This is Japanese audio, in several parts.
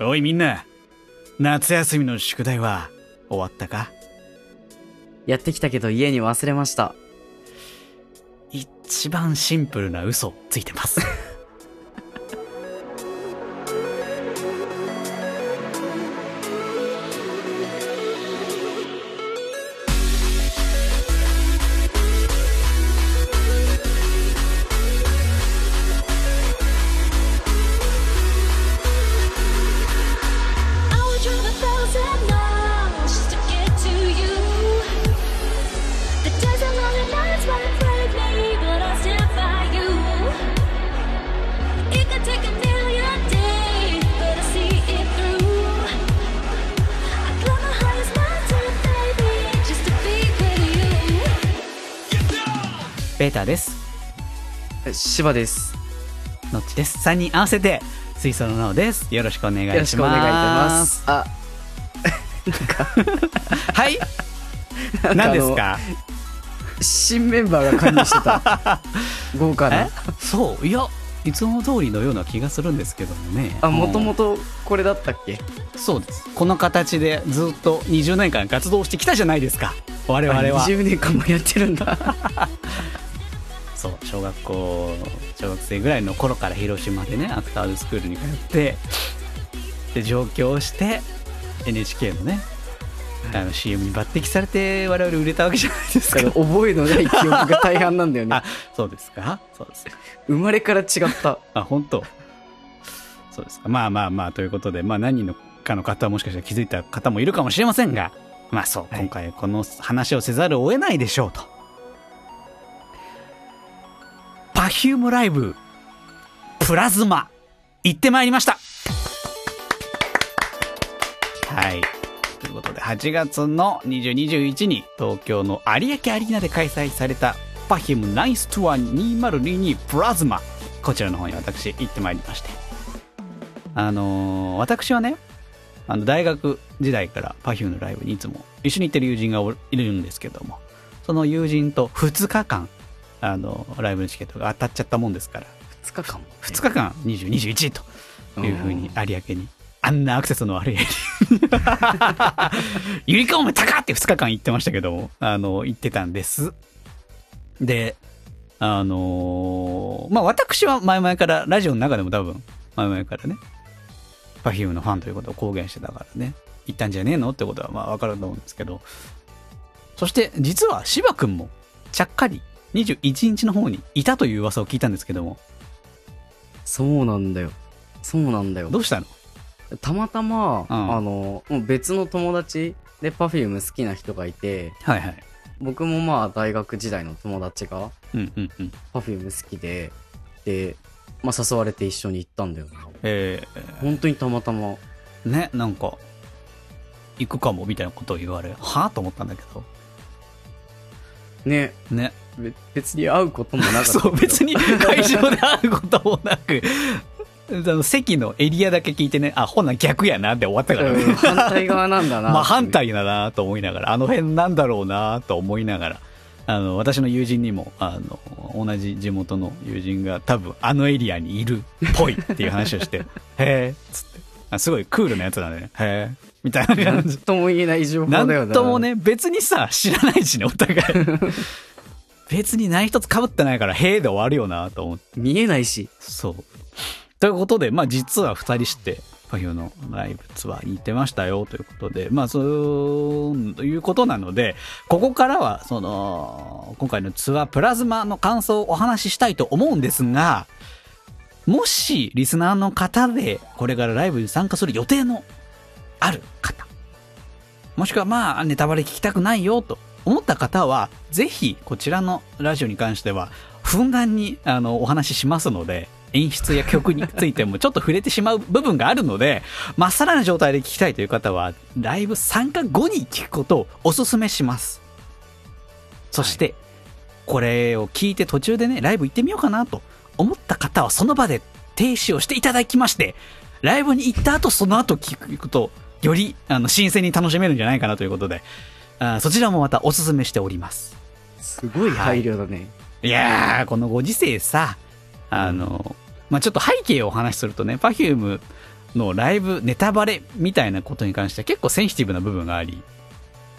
おいみんな、夏休みの宿題は終わったか？やってきたけど家に忘れました。一番シンプルな嘘ついてます。ベータです。芝です。のっちです。3人合わせて、水槽の脳です。よろしくお願いします。よろしくお願いします。あ、はい何ですか新メンバーが加入してた。豪華え？な。そういや、いつも通りのような気がするんですけどもね。あ、もともと。とこれだったっけ？そうです。この形でずっと20年間活動してきたじゃないですか。我々は。20年間もやってるんだ。学校、小学生ぐらいの頃から広島でね、アクターズスクールに通って、で、上京して、NHK のね、あの CM に抜擢されて我々売れたわけじゃないですか。覚えのない記憶が大半なんだよね あ。そうですか？そうですか。生まれから違った。あ、本当？そうですか。まあまあまあ、ということで、まあ何人のかの方はもしかしたら気づいた方もいるかもしれませんが、まあそう、はい今回この話をせざるを得ないでしょうと。 Perfume ライブ、 PLASMA、行ってまいりましたはい。ということで、8月の20、21に東京の有明アリーナで開催された Perfume 9th Tour 2022 PLASMA。こちらの方に私行ってまいりまして。あのー私はね、あの大学時代からパフュームのライブにいつも一緒に行ってる友人がいるんですけども、その友人と2日間、あの、ライブのチケットが当たっちゃったもんですから、2日間も。2日間20、21というふうに有明に、あんなアクセスの悪い。ゆりかお前高って2日間行ってましたけども、あの、行ってたんです。で、あのーまあ、私は前々から、ラジオの中でも多分、前々からね、Perfume のファンということを公言してたからね、行ったんじゃねえのってことはまあわかると思うんですけど、そして実は芝くんも、ちゃっかり21日の方にいたという噂を聞いたんですけども、そうなんだよ。そうなんだよど。うしたの？たまたま、うんあの、もう別の友達で Perfume 好きな人がいて、はいはい。僕もまあ大学時代の友達がうんうんうん。Perfume 好きで、で、まあ誘われて一緒に行ったんだよな。え本当にたまたま。ー、ね、なんか、行くかもみたいなことを言われ、はぁと思ったんだけど、ね、ね。べ別に会うこともなかった。そう、別に会場で会うこともなく、あの席のエリアだけ聞いてね、あ、ほな逆やなって終わったからね。うん反対側なんだな。まあ反。対だなと思いながら、あの辺なんだろうなと思いながら、あの、私の友人にも、あの、同じ地元の友人が多分あのエリアにいるっぽいっていう話をして、へえ、つって。あすごいクールなやつだね。へえ、みたいななん感じ。とも言えない情報だなよな。んとも。ね、別にさ、知らないしね、お互い。別に何一つ被ってないから、へえで終わるよなと思って。見えないし。そう。ということで、まあ実は二人して、パフューのライブツアーに行ってましたよということで、まあそういうことなので、ここからは、その、今回のツアープラズマの感想をお話ししたいと思うんですが、もしリスナーの方でこれからライブに参加する予定のある方、もしくはまあネタバレ聞きたくないよと思った方は、ぜひこちらのラジオに関しては、ふんだんにあのお話ししますので、演出や曲についてもちょっと触れてしまう部分があるので、まっさらな状態で聞きたいという方は、ライブ参加後に聞くことをお勧めします。そして、これを聞いて途中でね、ライブ行ってみようかなと思った方は、その場で停止をしていただきまして、ライブに行った後、その後聞くと、よりあの新鮮に楽しめるんじゃないかなということで、あそちらもまたお勧めしております。すごい配慮だね。いやー、このご時世さ、あの、まあ、ちょっと背景をお話しするとね、Perfume、のライブネタバレみたいなことに関しては結構センシティブな部分があり、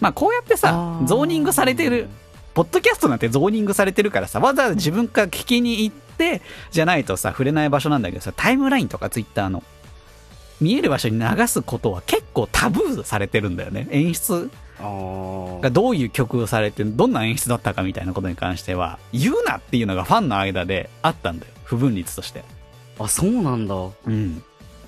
まあこうやってさゾーニングされてる、ポッドキャストなんてゾーニングされてるからさ、わざわざ自分から聞きに行って、じゃないとさ、触れない場所なんだけどさ、タイムラインとかツイッターの、見える場所に流すことは結構タブーされてるんだよね。演出がどういう曲をされて、どんな演出だったかみたいなことに関しては、言うなっていうのがファンの間であったんだよ。不分率として。あ、そうなんだ。うん。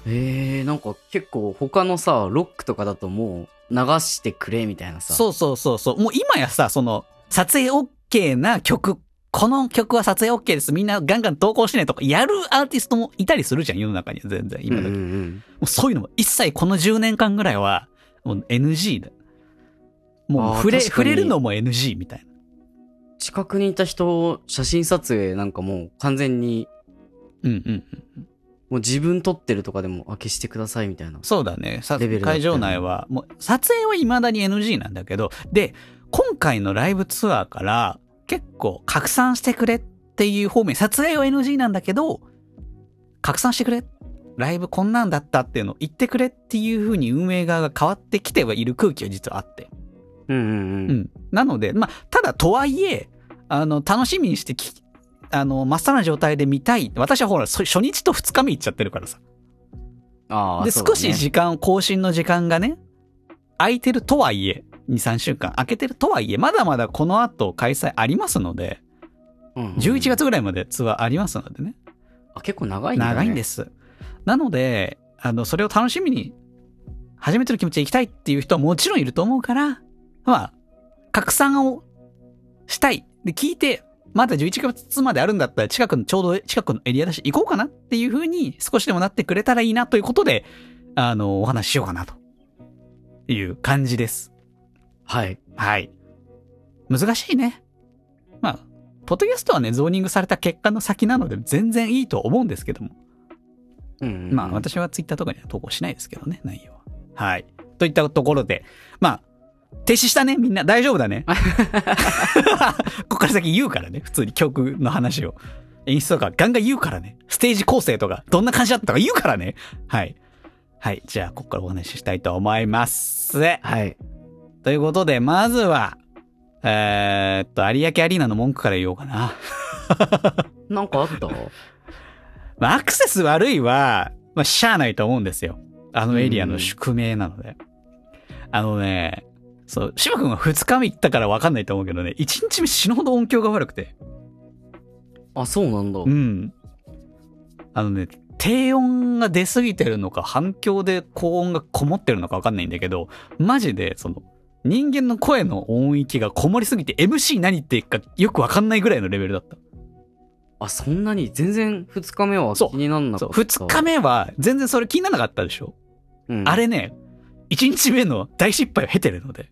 えー、なんか結構他のさ、ロックとかだともう流してくれみたいなさ。そうそうそうそう。もう今やさ、その、撮影 OK な曲、この曲は撮影 OK です。みんなガンガン投稿しねとか、やるアーティストもいたりするじゃん、世の中には全然。今だけ。うんうんうもん。うそういうのも一切この10年間ぐらいは、もう NG だ。もう触れ、触れるのも NG みたいな。近くにいた人、写真撮影なんかもう完全に、うんうんうん。もう自分撮ってるとかでも、あ、消してくださいみたいな。そうだね。さレベルだったよね会場内は、もう撮影は未だに NG なんだけど、で、今回のライブツアーから結構拡散してくれっていう方面、撮影は NG なんだけど、拡散してくれ。ライブこんなんだったっていうのを言ってくれっていう風に運営側が変わってきてはいる空気は実はあって。うんうんう。うんん。なので、まあ、ただとはいえ、あの、楽しみにしてき、あの、真っさらな状態で見たい。私はほら、そ初日と二日目行っちゃってるからさ。ああ、で、ね少し時間、更新の時間がね、空いてるとはいえ、2、3週間空けてるとはいえ、まだまだこの後開催ありますので、うんうん11月ぐらいまでツアーありますのでね。あ、結構長いんだ、ね。。長いんですす。なので、あの、それを楽しみに、初めての気持ちで行きたいっていう人はもちろんいると思うから、まあ、拡散をしたい。で、聞いて、まだ11月まであるんだったら、近くの、ちょうど近くのエリアだし、行こうかなっていう風に少しでもなってくれたらいいなということで、あの、お話ししようかなという感じです。はい。はい。難しいね。まあ、ポッドキャストはね、ゾーニングされた結果の先なので全然いいと思うんですけども。うんうんうんまあ、私はツイッターとかには投稿しないですけどね、内容は。はい。といったところで、まあ、停止したね、みんな。大丈夫だね。ここから先言うからね、普通に曲の話を。演出とかガンガン言うからね。ステージ構成とか、どんな感じだったとか言うからね。はい。はい。じゃあ、ここからお話ししたいと思います。はい。ということで、まずは、えーっと、有明アリーナの文句から言おうかな。なんかあった？まあ、アクセス悪いは、まあ、しゃあないと思うんですよ。あのエリアの宿命なので。あのね、そう、島君は2日目行ったから分かんないと思うけどね、1日目死ぬほど音響が悪くて。あ、そうなんだ。うん。あのね、低音が出すぎてるのか、反響で高音がこもってるのか分かんないんだけど、マジで、その、人間の声の音域がこもりすぎて MC 何言ってかよく分かんないぐらいのレベルだった。あ、そんなに全然二日目はそう気になんなかそう、った。2日目は全然それ気にならなかったでしょうんあれね、1日目の大失敗を経てるので。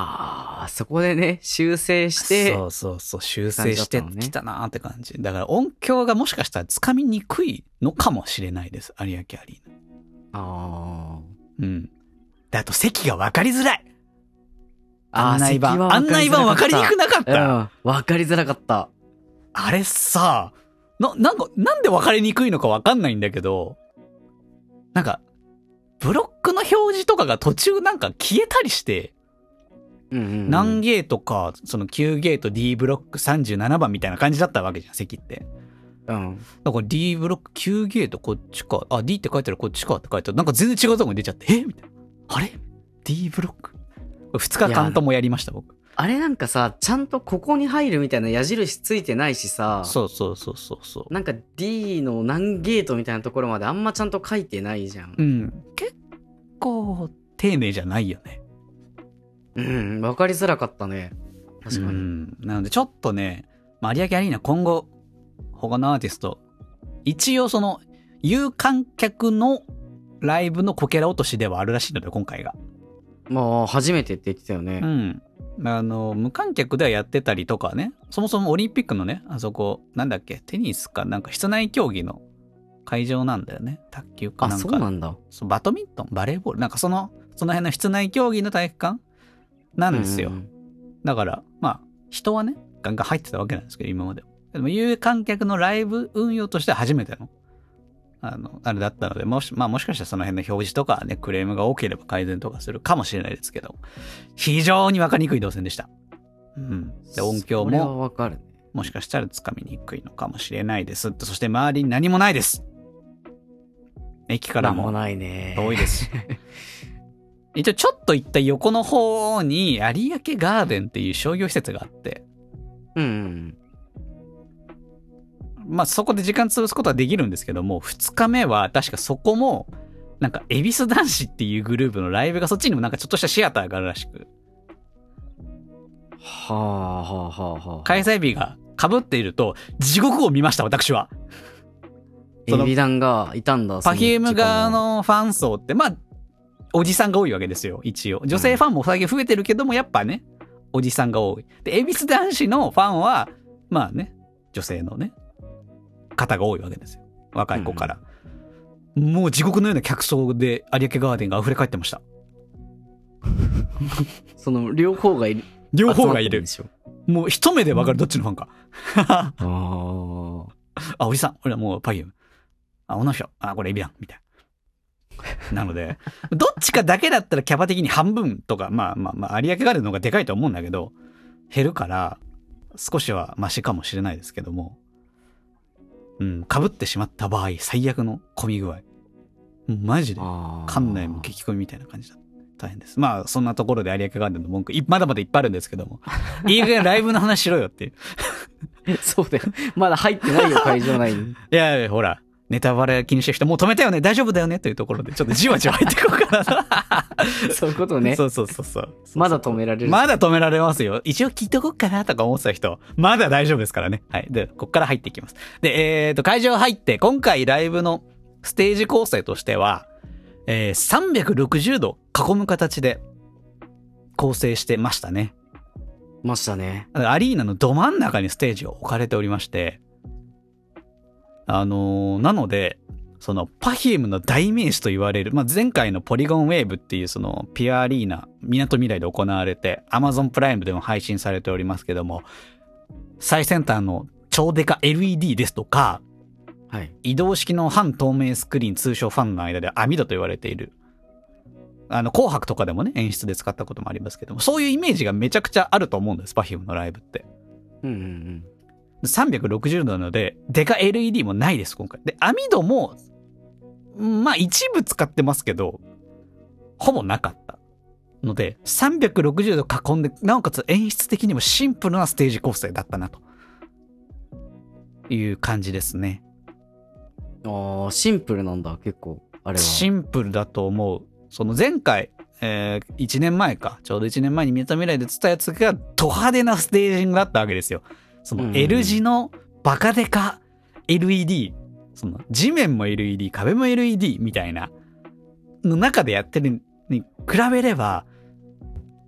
ああ、そこでね、修正して、そうそうそう、修正してきたなーって感じ。だから音響がもしかしたらつかみにくいのかもしれないです。有明アリーナ。あうん。で、あと席が分かりづらい。あ。案内板。案内板分かりにくなかっうた。ん、わかりづらかった。あれさ、な、なんか、なんで分かりにくいのか分かんないんだけど、なんか、ブロックの表示とかが途中なんか消えたりして、うんうんうん、何ゲートか、その9ゲート D ブロック37番みたいな感じだったわけじゃん、席って。うん。だから D ブロック9ゲートこっちか。あ、D って書いてあるこっちかって書いてある。なんか全然違うとこに出ちゃって。え？みたいな。あれ ?D ブロック ?2 日間ともやりました、僕。あれなんかさ、ちゃんとここに入るみたいな矢印ついてないしさ、そうそうそうそうそう。なんか D の何ゲートみたいなところまであんまちゃんと書いてないじゃんう。ん。結構、丁寧じゃないよね。うん、わかりづらかったね。確かに。うん。なので、ちょっとね、まあ有明アリーナ今後、他のアーティスト、一応その、有観客のライブのこけら落としではあるらしいので、今回が。まあ、初めてって言ってたよね。うん。あの、無観客ではやってたりとかね、そもそもオリンピックのね、あそこ、なんだっけ、テニスかなんか室内競技の会場なんだよね。卓球かあ、なんか。そうなんだ。バドミントン、バレーボール、なんかその、その辺の室内競技の体育館なんですよ。だから、まあ、人はね、ガンガン入ってたわけなんですけど、今までは。でも、有観客のライブ運用としては初めてのあの、あれだったので、もし、まあもしかしたらその辺の表示とかね、クレームが多ければ改善とかするかもしれないですけど、非常にわかりにくい動線でした。うん。で、音響も、わかるね。もしかしたらつかみにくいのかもしれないです。そして周りに何もないです。駅からも。遠いです。一応ちょっと行った横の方に有明ガーデンっていう商業施設があって、うんうん。まあそこで時間潰すことはできるんですけども、2日目は確かそこも、なんか、恵比寿男子っていうグループのライブがそっちにもなんかちょっとしたシアターがあるらしく、はあはあはあはあ。開催日が被っていると、地獄を見ました、私は。エビダンがいたんだ。パフューム側ののファン層って、まあ、おじさんが多いわけですよ、一応。女性ファンも最近増えてるけども、やっぱね、おじさんが多い。で、恵比寿男子のファンは、まあね、女性のね、方が多いわけですよ。若い子から。もう地獄のような客層で有明ガーデンが溢れ返ってました。その両方がいる。両方がいる。もう一目でわかるどっちのファンか。ああ。あ、おじさん。俺はもうパフューム。あ、女の人。あ、これエビダン。みたいな。なので、どっちかだけだったらキャパ的に半分とか、まあまあまあ、有明ガーデンの方がでかいと思うんだけど、減るから、少しはマシかもしれないですけども、うん、被ってしまった場合、最悪の混み具合。マジで、館内も激込みみたいな感じだ。大変です。まあ、そんなところで有明ガーデンの文句、いまだまだいっぱいあるんですけども、いい加減ライブの話しろよっていう。そうだよ。まだ入ってないよ、会場内に。いやいや、ほら、ネタバレ気にしてる人、もう止めたよね、大丈夫だよねというところで、ちょっとじわじわ入っていこうかな そういうことね。そうそうそうそう。まだ止められる。まだ止められますよ。一応聞いとこうかなとか思ってた人、まだ大丈夫ですからね。はい。で、こっから入っていきます。で、えっ、と、会場入って、今回ライブのステージ構成としては、えー、360度囲む形で構成してましたね。ましたね。アリーナのど真ん中にステージが置かれておりまして、あのーなので、その、 Perfume の代名詞と言われる、まあ、前回の Polygon Wave っていうその、ぴあアリーナ、みなとみらいで行われて、Amazon プライムでも配信されておりますけども、最先端の超デカ LED ですとか、はい。移動式の半透明スクリーン、通称ファンの間で網戸と言われている。あの、紅白とかでもね、演出で使ったこともありますけども、そういうイメージがめちゃくちゃあると思うんです、Perfume のライブって。うんうんうん。360度なので、デカ LED もないです、今回。で、網戸も、まあ一部使ってますけど、ほぼなかった。ので、360度囲んで、なおかつ演出的にもシンプルなステージ構成だったな、という感じですね。ああ、シンプルなんだ、結構。あれは。シンプルだと思う。その前回、えー、1年前か、ちょうど1年前に見えた未来で釣ったやつがド派手なステージングだったわけですよ。その L 字のバカデカ LED、その地面も LED、壁も LED みたいな、の中でやってるに比べれば、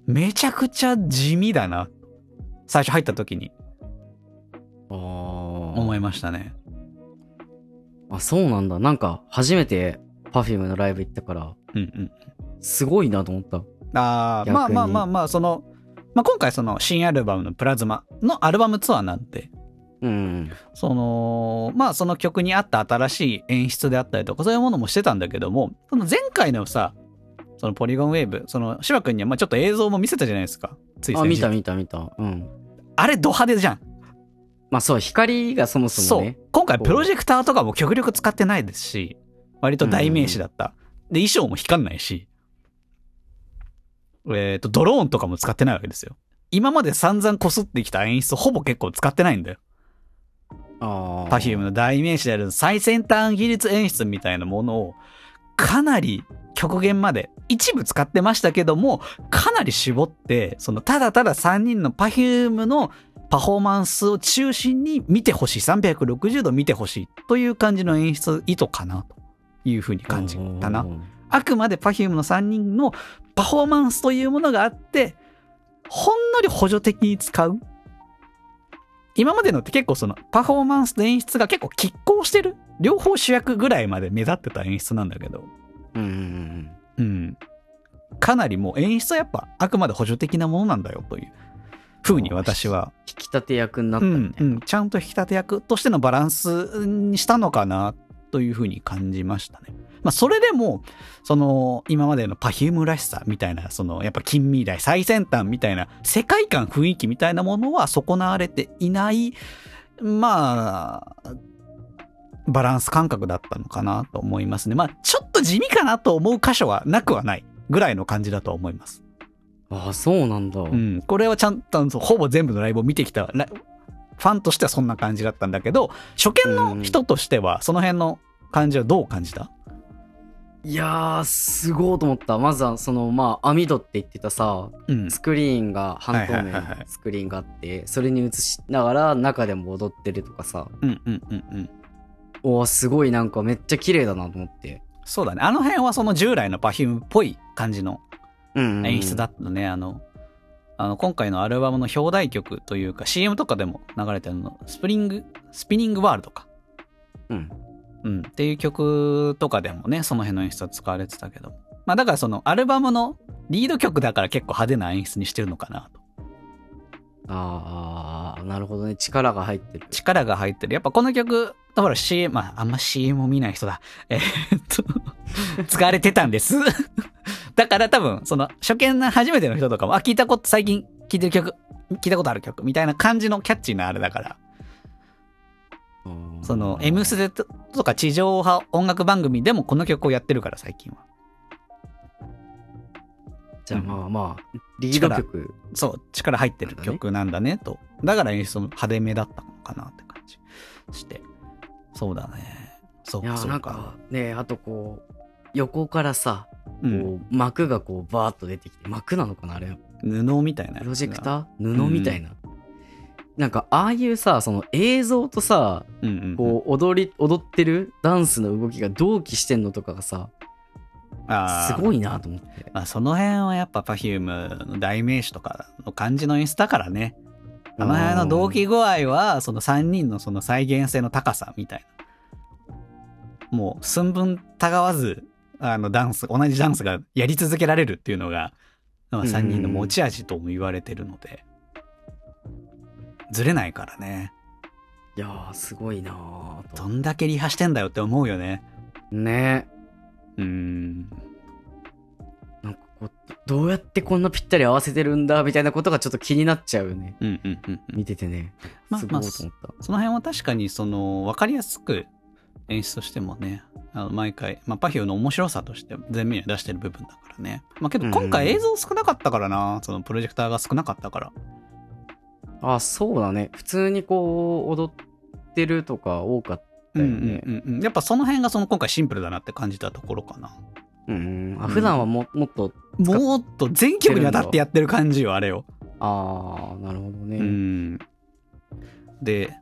めちゃくちゃ地味だな。最初入った時にああ。思いましたね。あ、そうなんだ。なんか、初めて Perfume のライブ行ったから、うんうん。すごいなと思った。ああ、まあまあまあまあ、その、まあ今回その新アルバムのプラズマのアルバムツアーなんで、うん。その、まあその曲に合った新しい演出であったりとかそういうものもしてたんだけども、その前回のさ、そのポリゴンウェーブ、その芝君にはまあちょっと映像も見せたじゃないですか。ついあ、見た見た見た。うん。あれド派手じゃん。まあそう、光がそもそそうもね。。今回プロジェクターとかも極力使ってないですし、割と代名詞だった。で、衣装も光んないし、えっ、と、ドローンとかも使ってないわけですよ。今まで散々こすってきた演出ほぼ結構使ってないんだよ。Perfume の代名詞である最先端技術演出みたいなものをかなり極限まで一部使ってましたけどもかなり絞ってそのただただ3人の Perfume のパフォーマンスを中心に見てほしい360度見てほしいという感じの演出意図かなというふうに感じたな。うんあくまで Perfume の3人のパフォーマンスというものがあって、ほんのり補助的に使う。今までのって結構そのパフォーマンスと演出が結構拮抗してる。両方主役ぐらいまで目立ってた演出なんだけど。うんうんうん。うん。かなりもう演出はやっぱあくまで補助的なものなんだよという風に私は、引き立て役になったうんみたいな。うん、ちゃんと引き立て役としてのバランスにしたのかなというふうに感じましたね。まあ、それでも、その、今までの Perfume らしさみたいな、その、やっぱ近未来、最先端みたいな、世界観、雰囲気みたいなものは損なわれていない、まあ、バランス感覚だったのかなと思いますね。まあ、ちょっと地味かなと思う箇所はなくはないぐらいの感じだと思います。ああ、そうなんだ。うん。これはちゃんと、ほぼ全部のライブを見てきた、ラファンとしてはそんな感じだったんだけど、初見の人としては、その辺の感じはどう感じた？いやー、すごいと思った。まずは、その、まあ、網戸って言ってたさ、うん。スクリーンが半透明のスクリーンがあって、それに映しながら中でも踊ってるとかさ、うんうんうんうん。おーすごいなんかめっちゃ綺麗だなと思って。そうだね。あの辺はその従来の Perfume っぽい感じのうん、演出だったね。あの、あの、今回のアルバムの表題曲というか CM とかでも流れてるの、スプリング、スピニングワールドか。うん。うん。っていう曲とかでもね、その辺の演出は使われてたけど。まあだからそのアルバムのリード曲だから結構派手な演出にしてるのかなと。あーあー、なるほどね。力が入ってる。力が入ってる。やっぱこの曲、ほら CM、まああんま CM を見ない人だ。えーっと、使われてたんです。だから多分、その初見な初めての人とかも、あ、聞いたこと、最近聞いてる曲、聞いたことある曲みたいな感じのキャッチーなあれだから、うんその M ステとか地上波音楽番組でもこの曲をやってるから最近は。じゃあまあまあ、リード曲。そう、力入ってる曲なんだねと。だから演出も派手めだったのかなって感じして。そうだね。そうか、そうかなんか。ねあとこう、横からさ、うん。こう幕がこうバーッと出てきて、幕なのかなあれ。布みたいな。プロジェクター？布みたいな。なんかああいうさ、その映像とさ、うんうんうん。こう踊り、踊ってるダンスの動きが同期してんのとかがさ。すごいなと思って。まあ、その辺はやっぱ Perfume の代名詞とかの感じの演出だからね。あの辺の動機具合は、その3人のその再現性の高さみたいな。もう寸分たがわず、あのダンス、同じダンスがやり続けられるっていうのが、まあ、3人の持ち味とも言われてるので、ずれないからね。いやー、すごいな。どんだけリハしてんだよって思うよね。ねうーん。なんかこう、どうやってこんなぴったり合わせてるんだみたいなことがちょっと気になっちゃうよね。うんうんうんうん。見ててね。まあすごいと思った。その辺は確かにその分かりやすく演出としてもねあの毎回、まあ、パフューの面白さとして前面に出してる部分だからねまあけど今回映像少なかったからな、そのプロジェクターが少なかったからあ、そうだね。普通にこう、踊ってるとか多かったよね。うんうんうんうんやっぱその辺がその今回シンプルだなって感じたところかなうん、あ普段はももっと、もっと全曲にわたってやってる感じよあれをああ、なるほどね。うんで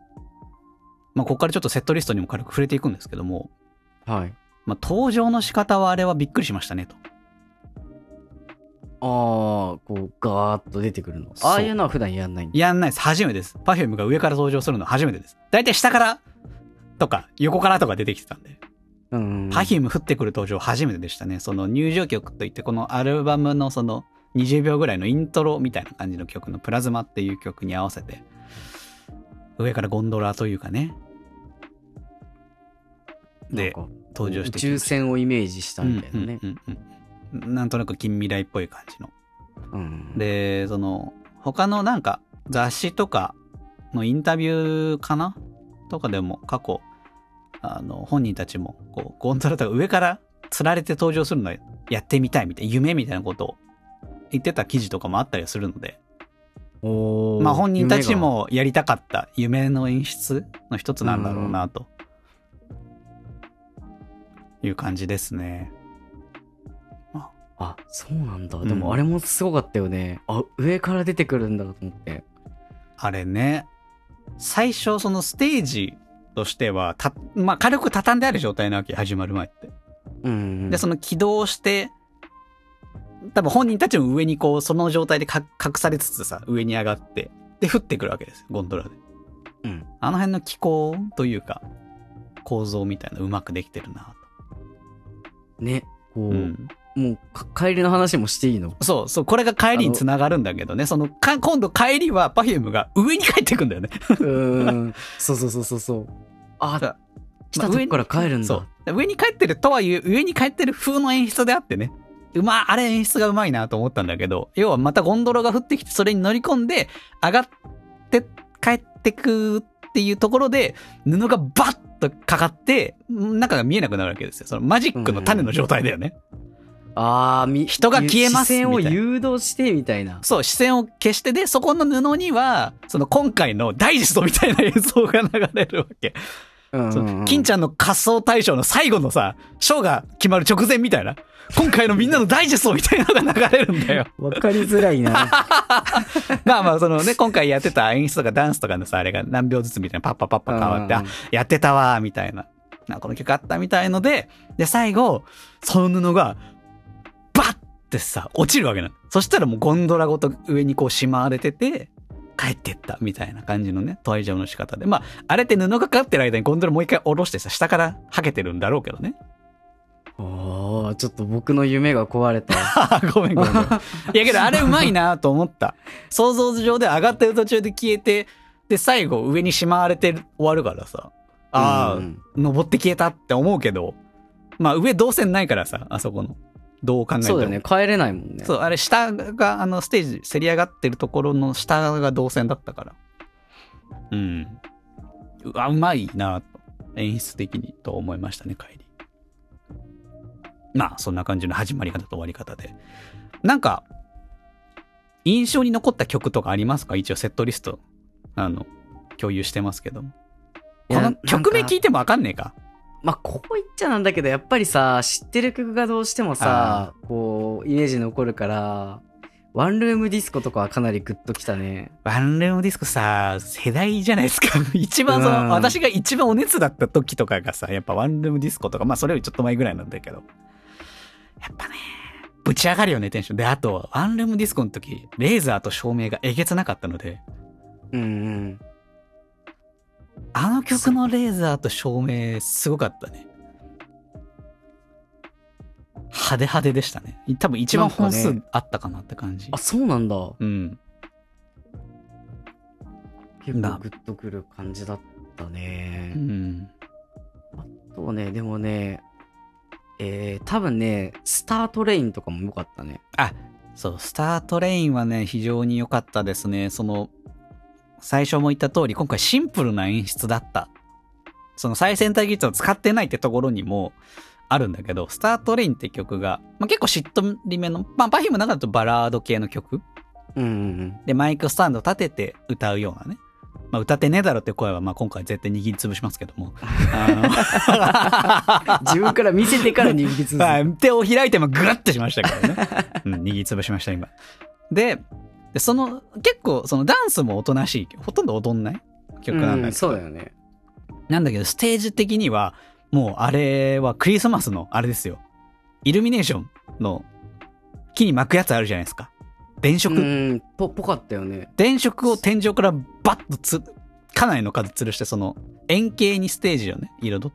まあここからちょっとセットリストにも軽く触れていくんですけども、はい。まあ、登場の仕方はあれはびっくりしましたねとああ、こう、ガーッと出てくるの。ああいうのは普段やんないんだ。やんないです。初めてです。パフュームが上から登場するのは初めてです。だいたい下からとか横からとか出てきてたんで。うん。パフューム降ってくる登場初めてでしたね。その入場曲といってこのアルバムのその20秒ぐらいのイントロみたいな感じの曲のプラズマっていう曲に合わせて上からゴンドラというかね。で登場して宇宙船をイメージしたみたいなね。うんうんうんうん。なんとなく近未来っぽい感じの。うん。で、その、他のなんか雑誌とかのインタビューかな？とかでも過去、あの、本人たちも、こう、ゴンドラとか上から釣られて登場するのやってみたいみたいな、夢みたいなことを言ってた記事とかもあったりするので、まあ本人たち、もやりたかった夢の演出の一つなんだろうな、という感じですね。夢があ、そうなんだ。んでもあれもすごかったよね。あ、上から出てくるんだと思って。あれね、最初そのステージとしては、た、まあ、軽く畳んである状態なわけ、始まる前って。うん。で、その起動して、多分本人たちも上にこう、その状態でか隠されつつさ、上に上がって、で、降ってくるわけですよ、ゴンドラで。うん。あの辺の機構というか、構造みたいなうまくできてるなね、こう、と。うん。もうか帰りの話もしていいの？そうそう、これが帰りにつながるんだけどね、その、か今度帰りは Perfume が上に帰ってくんだよね。うーん。そうそうそうそうそう。あ、来たとこから帰るんだ。そう。上に帰ってるとはいえ、上に帰ってる風の演出であってね。うまあ、あれ演出がうまいなと思ったんだけど、要はまたゴンドラが降ってきて、それに乗り込んで、上がって帰ってくっていうところで、布がバッとかかって、中が見えなくなるわけですよ。そのマジックの種の状態だよね。ああ、み、人が消えます視線を誘導してみたいな。そう、視線を消してで、そこの布には、その今回のダイジェストみたいな映像が流れるわけ。うんうん金ちゃんの仮装大賞の最後のさ、賞が決まる直前みたいな。今回のみんなのダイジェストみたいなのが流れるんだよ。わかりづらいな。まあまあ、そのね、今回やってた演出とかダンスとかのさ、あれが何秒ずつみたいなパッパパッパ変わって、うんあ、やってたわ、みたいな。なこの曲あったみたいので、で、最後、その布が、バッてさ、落ちるわけなの。そしたらもうゴンドラごと上にこうしまわれてて、帰ってったみたいな感じのね、退場の仕方で。まあ、あれって布がかかってる間にゴンドラもう一回下ろしてさ、下からはけてるんだろうけどね。おーちょっと僕の夢が壊れた。あごめんごめん。いやけどあれうまいなと思った。想像上で上がってる途中で消えて、で、最後上にしまわれて終わるからさ。ああ、うん登って消えたって思うけど、まあ上動線ないからさ、あそこの。どう考えても。そうだよね。帰れないもんね。そう、あれ下が、あの、ステージ、せり上がってるところの下が動線だったから。うん。うわ、うまいなと。演出的にと思いましたね、帰り。まあ、そんな感じの始まり方と終わり方で。なんか、印象に残った曲とかありますか？一応セットリスト、あの、共有してますけども。この曲名聞いてもわかんねえか？まあ、こう言っちゃなんだけど、やっぱりさ、知ってる曲がどうしてもさ、こう、イメージ残るから、ワンルームディスコとかはかなりグッときたね。ワンルームディスコさ、世代じゃないですか。一番その、うん私が一番お熱だった時とかがさ、やっぱワンルームディスコとか、まあそれよりちょっと前ぐらいなんだけど。やっぱね、ぶち上がるよね、テンション。で、あと、ワンルームディスコの時、レーザーと照明がえげつなかったので、うんうん。あの曲のレーザーと照明、すごかったね。派手派手でしたね。多分一番本数あったかなって感じ。あ、そうなんだ。うん。結な構グッとくる感じだったねう。ん。そうね、でもね、えー、多分ね、 STAR TRAIN とかも良かったね。そう、 STAR TRAIN はね、非常に良かったですね。その、最初も言った通り、今回シンプルな演出だった。その最先端技術を使ってないってところにもあるんだけど、 STAR TRAIN って曲が、まあ、結構しっとりめの、まあ、 Perfume の中だとバラード系の曲うんうんで、マイクスタンド立てて歌うようなね。まあ、歌ってねえだろって声は、まあ、今回絶対握りつぶしますけども。あ自分から見せてから握りつぶす。はい、手を開いてもグラッてしましたけどね。うん、握りつぶしました、今。で、でその、結構、そのダンスもおとなしい。ほとんど踊んない曲なんだけど、うんそうだよね。なんだけど、ステージ的には、もうあれはクリスマスの、あれですよ。イルミネーションの木に巻くやつあるじゃないですか。電飾。うん、ぽ、ぽかったよね。電飾を天井からバッとつ、かなりの数吊るして、その円形にステージをね、彩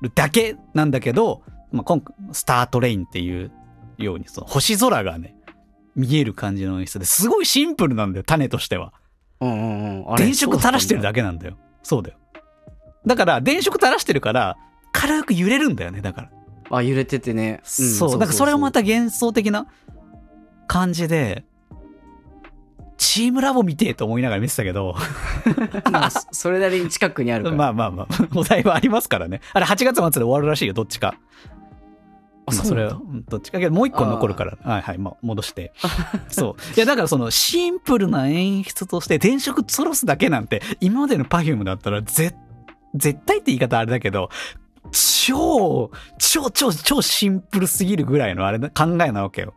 るだけなんだけど、まあ、今回、スタートレインっていうように、その星空がね、見える感じの演出ですごいシンプルなんだよ、種としては。うんうんうん。あれ電飾垂らしてるけ。だけなんだよ。そうだよ。だから、電飾垂らしてるから、軽く揺れるんだよね、だから。あ、揺れててね。んそう。なんかそれをまた幻想的な感じで、チームラボ見てえと思いながら見てたけど、まあ、そそれなりに近くにあるから。まあまあまあ、お題はありますからね。あれ8月末で終わるらしいよ、どっちか。あ、まあそれはどっちかけどもう一個残るから。はいはい、まあ戻して。そう。いやだからそのシンプルな演出として電飾つろすだけなんて、今までの Perfume だったら絶、絶対って言い方あれだけど、超、超超超シンプルすぎるぐらいのあれな考えなわけよ。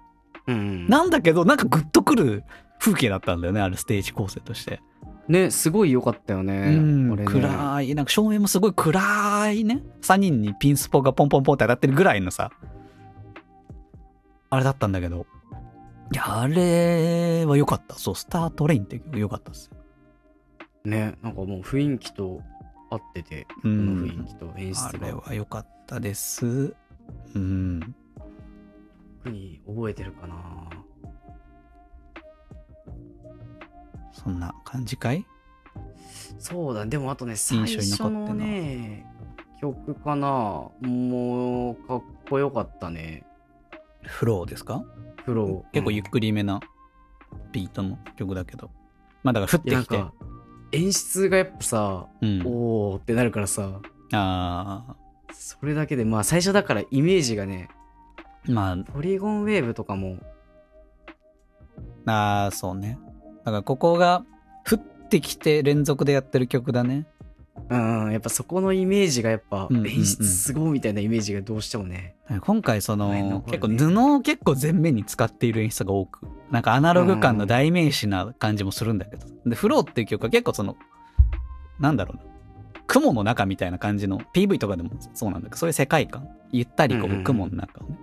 うんうん。なんだけど、なんかグッとくる風景だったんだよね、あるステージ構成として。ね、すごい良かったよね。うん、俺ね暗い、なんか照明もすごい暗いね。3人にピンスポがポンポンポンって当たってるぐらいのさ、あれだったんだけど。いや、あれは良かった。そう、スタートレインって曲良かったですよ。ね、なんかもう雰囲気と合ってて、こうんの雰囲気と演あれ出がは良かったです。うん。特に覚えてるかな。そんな感じかい？そうだ、でもあとね、最初ののね、曲かなもう、かっこよかったね。フローですか？フロー。結構ゆっくりめなビートの曲だけど。まあだから降ってきて。演出がやっぱさ、うん。おーってなるからさ、あそれだけで、まあ最初だからイメージがね、あ、まあ、ポリゴンウェーブとかも、ああ、そうね。だからここが降ってきて連続でやってる曲だね。うん、やっぱそこのイメージがやっぱうんうんうん演出すごいみたいなイメージがどうしてもね。今回その、前の結構布を結構前面に使っている演出が多く、なんかアナログ感の代名詞な感じもするんだけど。で、フローっていう曲は結構その、なんだろうな。雲の中みたいな感じの PV とかでもそうなんだけど、そういう世界観。ゆったりこうんうんううん雲の中をね。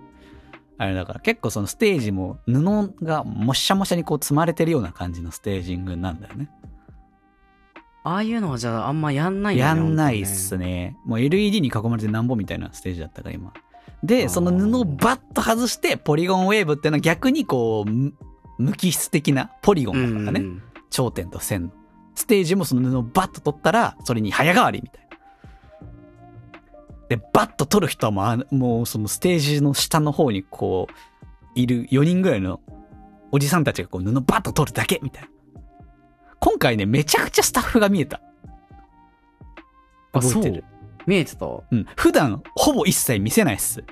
あれだから結構そのステージも布がもっしゃもしゃにこう積まれてるような感じのステージングなんだよね。ああいうのはじゃああんまやんないよね。やんないっすね。ね。もう LED に囲まれてなんぼみたいなステージだったから今。あで、ーその布をバッと外して、ポリゴンウェーブっていうのは逆にこう、む無機質的なポリゴうんンだからね。うんうん頂点と線の。ステージもその布をバッと取ったら、それに早変わりみたいな。で、バッと取る人はもうもうそのステージの下の方にこう、いる4人ぐらいのおじさんたちがこう布バッと取るだけみたいな。今回ね、めちゃくちゃスタッフが見えた。あ、覚えてるそう。見えてた？うん。普段、ほぼ一切見せないっす。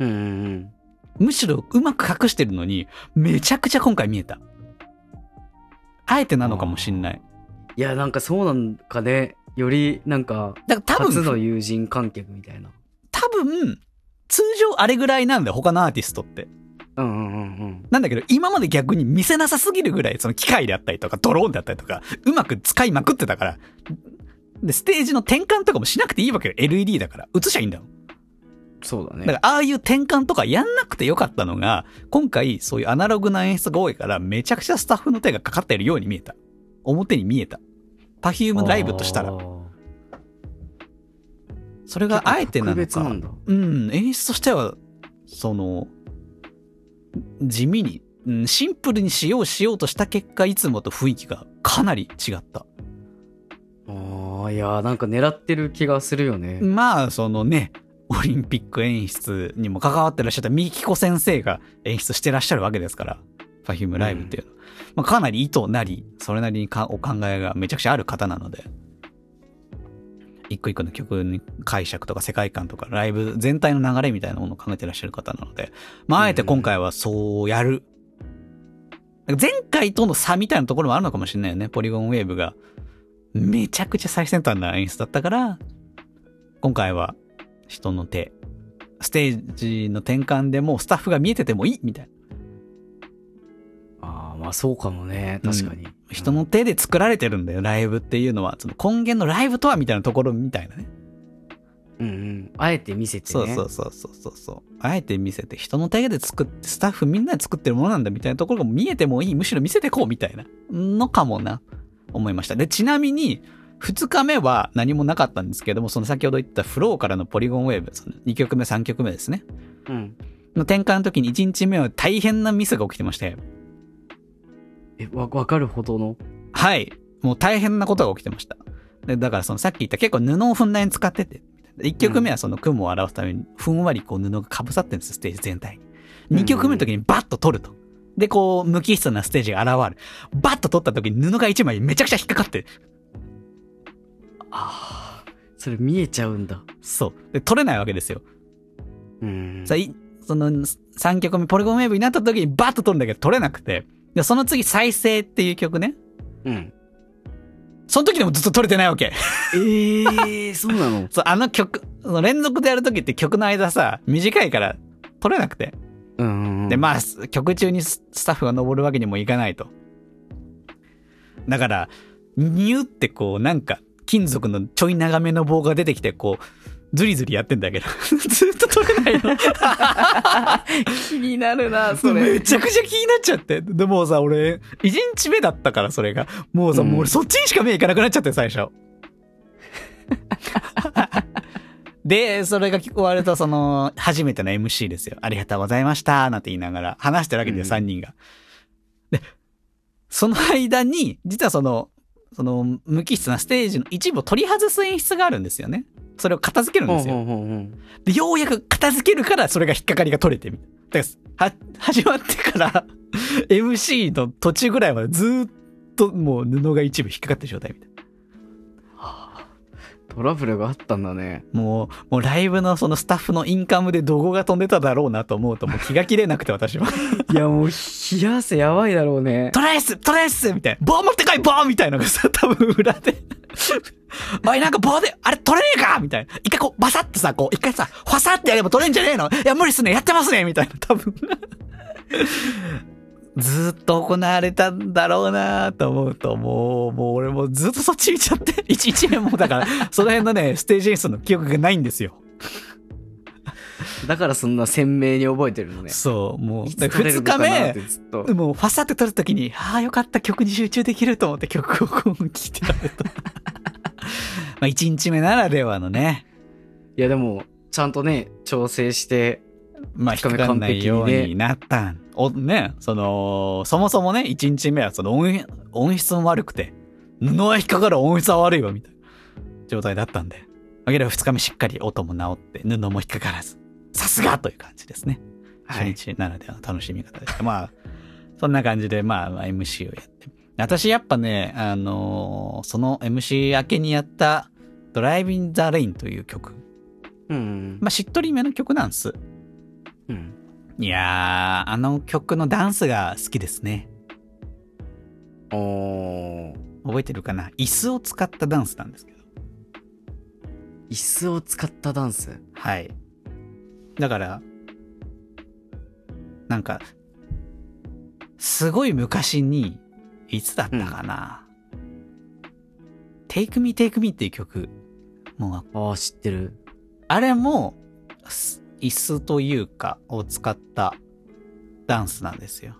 うんうんうん。むしろうまく隠してるのに、めちゃくちゃ今回見えた。あえてなのかもしんない。いや、なんかそうなんかね、よりなんか、だから多初の分、友人観客みたいな。多分、通常あれぐらいなんだよ、他のアーティストって。うんうんうんうん。なんだけど、今まで逆に見せなさすぎるぐらい、その機械であったりとか、ドローンであったりとか、うまく使いまくってたから。で、ステージの転換とかもしなくていいわけよ。LED だから。映しゃいいんだよ。そうだね。だから、ああいう転換とかやんなくてよかったのが、今回、そういうアナログな演出が多いから、めちゃくちゃスタッフの手がかかってるように見えた。表に見えた。パフュームライブとしたら。それがあえてな特のかん。だ。うん、演出としては、その、地味に、うんシンプルにしようしようとした結果、いつもと雰囲気がかなり違った。ああ、いや、なんか狙ってる気がするよね。まあ、そのね、オリンピック演出にも関わってらっしゃった三木子先生が演出してらっしゃるわけですから、パフュームライブっていうのは。まあ、かなり意図なり、それなりにかお考えがめちゃくちゃある方なので、一個一個の曲に解釈とか世界観とかライブ全体の流れみたいなものを考えてらっしゃる方なので、まあ、あえて今回はそうやる。前回との差みたいなところもあるのかもしれないよね。ポリゴンウェーブがめちゃくちゃ最先端な演出だったから、今回は人の手、ステージの転換でもうスタッフが見えててもいいみたいな。まあそうかもね。確かに。人の手で作られてるんだよ、ライブっていうのは。その根源のライブとはみたいなところみたいなね。うんうん。あえて見せてね。そうそうそうそうそうそう。あえて見せて、人の手で作って、スタッフみんなで作ってるものなんだみたいなところが見えてもいい、むしろ見せてこうみたいなのかもな、思いました。で、ちなみに、2日目は何もなかったんですけども、その先ほど言ったフローからのポリゴンウェーブ、その2曲目、3曲目ですね。うん。の転換の時に1日目は大変なミスが起きてまして、え、わ、わかるほどの？はい。もう大変なことが起きてました。で、だからそのさっき言った結構布をふんだんに使ってて、1曲目はその雲を表すためにふんわりこう布がかぶさってるんですステージ全体に。2曲目の時にバッと取ると。で、こう無機質なステージが現る。バッと取った時に布が1枚めちゃくちゃ引っかかって、ああ、それ見えちゃうんだ。そう。で、取れないわけですよ。うん。さいその3曲目ポリゴンウェーブになった時にバッと取るんだけど取れなくて。で、その次再生っていう曲ね。うん。その時でもずっと取れてないわけ。ええー、そうなの？そう、あの曲、その連続でやるときって曲の間さ、短いから取れなくて。うん。で、まあ、曲中にススタッフが登るわけにもいかないと。だから、ニュってこう、なんか、金属のちょい長めの棒が出てきて、こう、ズリズリやってんだけど、ずっと取れないの。気になるな、それ。めちゃくちゃ気になっちゃって。でもうさ、俺、1日目だったから、それが。もうさ、うんもう俺そっちにしか目いかなくなっちゃって、最初。で、それが終わると、その、初めての MC ですよ。ありがとうございました、なんて言いながら、話してるわけでうん3人が。で、その間に、実はその、その、無機質なステージの一部を取り外す演出があるんですよね。それを片付けるんですよ。で、ようやく片付けるから、それが引っかかりが取れてみたいな。だから、は、始まってから、MC の途中ぐらいまでずーっともう布が一部引っかかってる状態みたいな。トラブルがあったんだね。もう、もうライブのそのスタッフのインカムでどこが飛んでただろうなと思うともう気が切れなくて私は。いや、もう、冷や汗やばいだろうね。トライストライスみたいな。棒持ってこい棒みたいなのがさ、多分裏で。おい、なんか棒で、あれ取れねえかみたいな。一回こう、バサッとさ、こう、一回さ、ファサってやれば取れんじゃねえのいや、無理っすね。やってますねみたいな、多分。ずーっと行われたんだろうなと思うと、もう、もう俺もずっとそっち見ちゃって、一一年もだから、その辺のね、ステージ演出の記憶がないんですよ。だからそんな鮮明に覚えてるのね。そう、もう、いつ撮れる二日目。もうファサって撮るときに、ああ、よかった、曲に集中できると思って曲をこう聴いてた。まあ、1日目ならではのね、いや、でも、ちゃんとね、調整して、まあ、引っかかんないようになったん。お、ね、その、そもそもね、1日目はその音音質も悪くて、布は引っかかる音質は悪いわ、みたいな状態だったんで。だけど2日目しっかり音も直って、布も引っかからず、さすがという感じですね。初はい。日ならではの楽しみ方でした。まあ、そんな感じで、まあ、まあ MC をやって。私やっぱね、あのーその MC 明けにやった、ドライビン・ザ・レインという曲。うん。まあ、しっとりめの曲なんです。うん。いやー、あの曲のダンスが好きですね。おー。覚えてるかな？椅子を使ったダンスなんですけど。椅子を使ったダンス？はい。だから、なんか、すごい昔に、いつだったかな、Take Me Take Me っていう曲。もう、ああ、知ってる。あれも、す椅子というか、を使ったダンスなんですよ。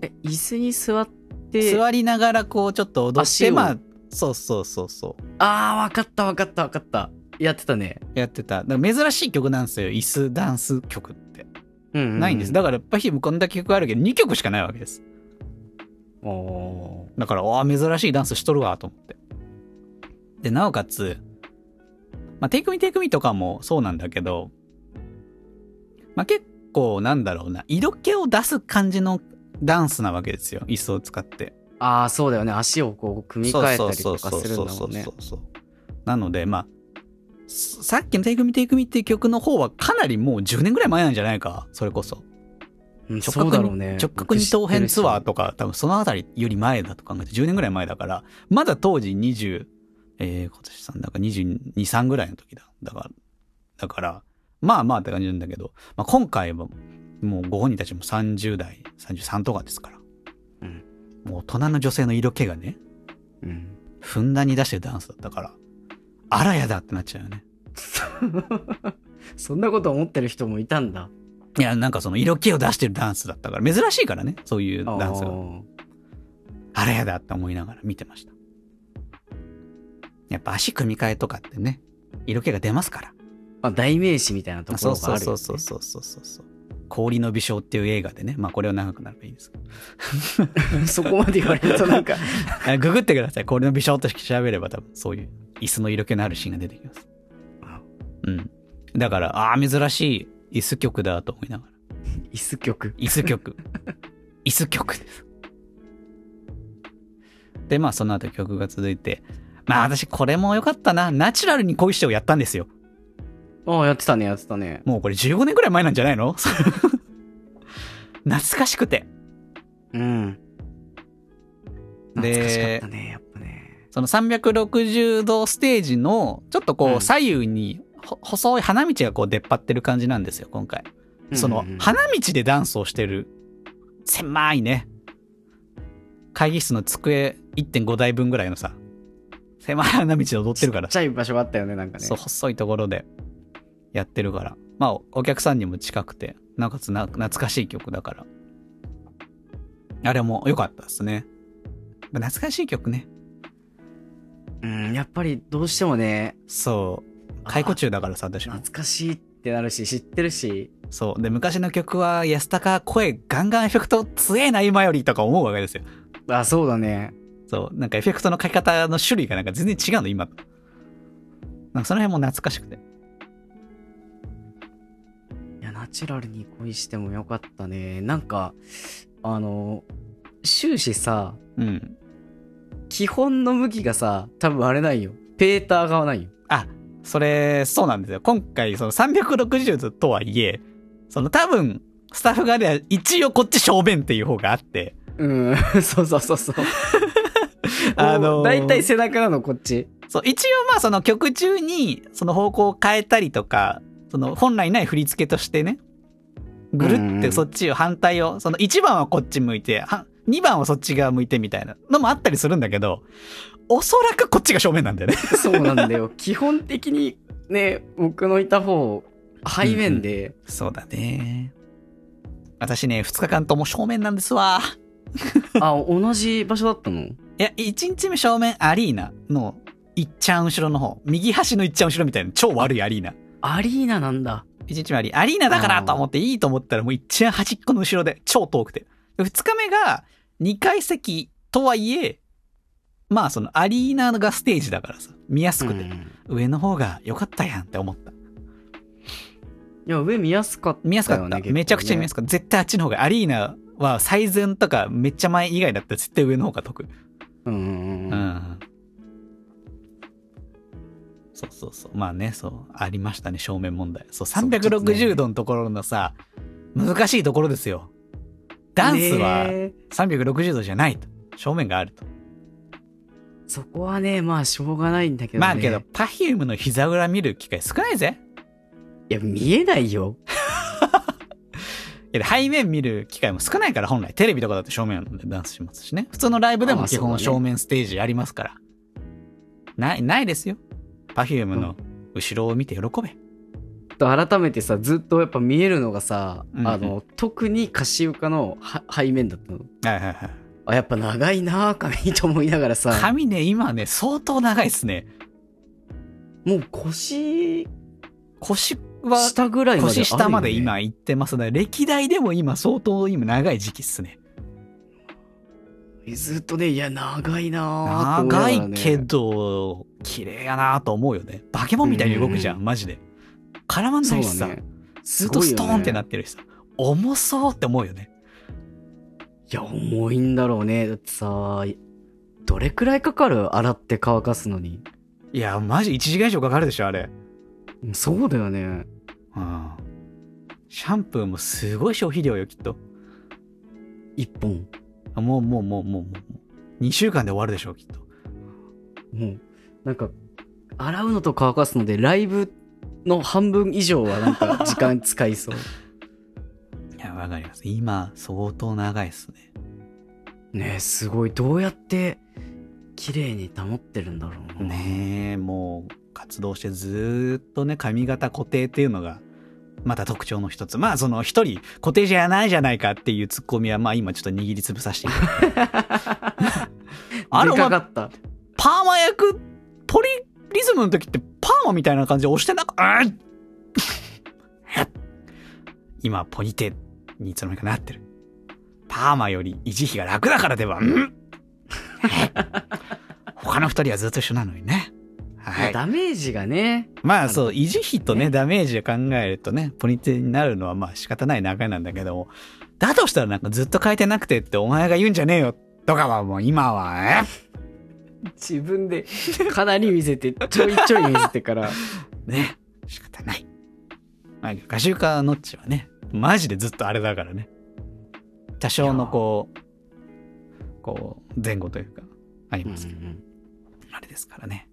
え、椅子に座って、座りながらこうちょっと踊って、まあ、そうそうそうそう。ああ、わかったわかったわかった。やってたね。やってた。だから珍しい曲なんですよ。椅子ダンス曲って。うん、うん。ないんです。だから、やっぱりこんだけ曲あるけど、2曲しかないわけです。おー。だから、ああ、珍しいダンスしとるわ、と思って。で、なおかつ、まあ、テイクミテイクミとかもそうなんだけど、まあ、結構、なんだろうな、色気を出す感じのダンスなわけですよ。椅子を使って。ああ、そうだよね。足をこう、組み替えたりとかするんだもんねそうそうそう。そうなので、まあ、すさっきのテイクミテイクミっていう曲の方はかなりもう10年ぐらい前なんじゃないかそれこそ。うん、直角に、だろうね。直角二等辺ツアーと。とか、多分そのあたりより前だと考えて10年ぐらい前だから、まだ当時20、えー、今年さんだから22、3ぐらいの時だ。だから、だから、まあまあって感じなんだけど、まあ今回はもうご本人たちも30代、33とかですから。うんもう大人の女性の色気がね、うん。ふんだんに出してるダンスだったから、あらやだってなっちゃうよね。そんなこと思ってる人もいたんだ。いや、なんかその色気を出してるダンスだったから、珍しいからね、そういうダンスが。あらやだって思いながら見てました。やっぱ足組み替えとかってね、色気が出ますから。まあ、代名詞みたいなとこそうろがあるよ、ね。そうそうそうそうそうそう。氷の微笑っていう映画でね、まあこれは長くなればいいんですけど。そこまで言われるとなんか、あググってください。氷の微笑と調べれば多分そういう椅子の色気のあるシーンが出てきます。うん。だから、ああ、珍しい椅子曲だと思いながら。椅子曲。椅子曲。椅子曲です。で、まあその後曲が続いて、まあ私これも良かったな。ナチュラルに恋してをやったんですよ。ああ、やってたね、やってたね。もうこれ15年くらい前なんじゃないの？懐かしくて。うん。で懐かしかったね、やっぱね。その360度ステージの、ちょっとこう左右にほ細い花道がこう出っ張ってる感じなんですよ、今回。その花道でダンスをしてる狭いね。会議室の机1.5台分ぐらいのさ、狭い花道で踊ってるからちっちゃい場所があったよね、なんかね。そう、細いところでやってるから。まあ、おお客さんにも近くて、なおかつな懐かしい曲だから。あれも良かったですね。懐かしい曲ね。うん、やっぱりどうしてもね、そう。解雇中だからさ、私も。懐かしいってなるし、知ってるし、そう。で、昔の曲は、安高声ガンガンエフェクト強えな、今よりとか思うわけですよ。あ、そうだね。そう。なんかエフェクトの書き方の種類がなんか全然違うの、今と。なんかその辺も懐かしくて。ナチュラルに恋してもよかったね。なんか、あの、終始さ、うん。基本の向きがさ、多分あれないよ。ペーター側ないよ。あ、それ、そうなんですよ。今回、その360度とはいえ、その多分、スタッフ側では一応こっち正面っていう方があって、うん、そうそうそうそう。あのー大体背中なの、こっち。そう、一応まあその曲中にその方向を変えたりとか、その本来ない振り付けとしてね、ぐるってそっちを反対を、その1番はこっち向いて、は2番はそっち側向いてみたいなのもあったりするんだけど、おそらくこっちが正面なんだよね。そうなんだよ。基本的にね、僕のいた方、背面で、そうだね。私ね、2日間とも正面なんですわ。あ、同じ場所だったの？いや、1日目正面アリーナのいっちゃん後ろの方、右端のいっちゃん後ろみたいな超悪いアリーナ。アリーナなんだ。1日目アリアリーナだからと思っていいと思ったらもう一番端っこの後ろで超遠くて。2日目が2階席とはいえ、まあそのアリーナがステージだからさ、見やすくて、うん上の方が良かったやんって思った。いや、上見やすかったよね。見やすかった。めちゃくちゃ見やすかった。絶対あっちの方が、アリーナは最前とかめっちゃ前以外だったら絶対上の方が得。うんう。ん。そうそうそう。まあね、そう、ありましたね、正面問題。そう、そうちょっとね360度のところのさ、難しいところですよ。ダンスはね360度じゃないと。正面があると。そこはね、まあ、しょうがないんだけどね。まあけど、Perfume の膝裏見る機会少ないぜ。いや、見えないよ。いや背面見る機会も少ないから、本来。テレビとかだって正面でダンスしますしね。普通のライブでも基本正面ステージありますから。ない、ないですよ。Perfume の後ろを見て喜べ。と改めてさ、ずっとやっぱ見えるのがさ、うんあの、特にカシウカのは背面だったの。はいはいはい。あ、やっぱ長いなぁ、髪と思いながらさ、髪ね、今ね、相当長いっすね。もう腰腰は、下ぐらいまでね。腰下まで今行ってますね。歴代でも今相当今長い時期っすね。ずっとね、いや、長いなぁと思いなが長いけど、綺麗やなと思うよね。バケモンみたいに動くじゃん、うんマジで。絡まんないしさ、ね。ずっとストーンってなっってるしさ、重そうって思うよね。いや、重いんだろうね。だってさ、どれくらいかかる？洗って乾かすのに。いや、マジ1時間以上かかるでしょ、あれ。そうだよね。うん。シャンプーもすごい消費量よ、きっと。一本。もう、もう、もう、もう、もう。2週間で終わるでしょ、きっと。もう、なんか、洗うのと乾かすので、ライブの半分以上はなんか時間使いそう。いや、わかります。今、相当長いっすね。ねえ、すごい。どうやって、綺麗に保ってるんだろうな。ねえ、もう、活動してずーっとね、髪型固定っていうのが、また特徴の一つ。まあ、その一人、固定じゃないじゃないかっていうツッコミは、まあ今ちょっと握りつぶさせて。あれ、かかった。パーマ役、ポリリズムの時ってパーマみたいな感じで押してなかうん 今、ポニテにいつの間にかなってる。パーマより維持費が楽だからでは、うん 他の二人はずっと一緒なのにね。はい。ダメージがね。まあそう、維持費とね、ねダメージを考えるとね、ポニテになるのはまあ仕方ない流れなんだけども、だとしたらなんかずっと変えてなくてってお前が言うんじゃねえよとかはもう今は、え？自分でかなり見せて、ちょいちょい見せてから。ね、仕方ない。まあ、ガシュカノッチはね、マジでずっとあれだからね。多少のこう、こう、前後というか、ありますけど、あれですからね。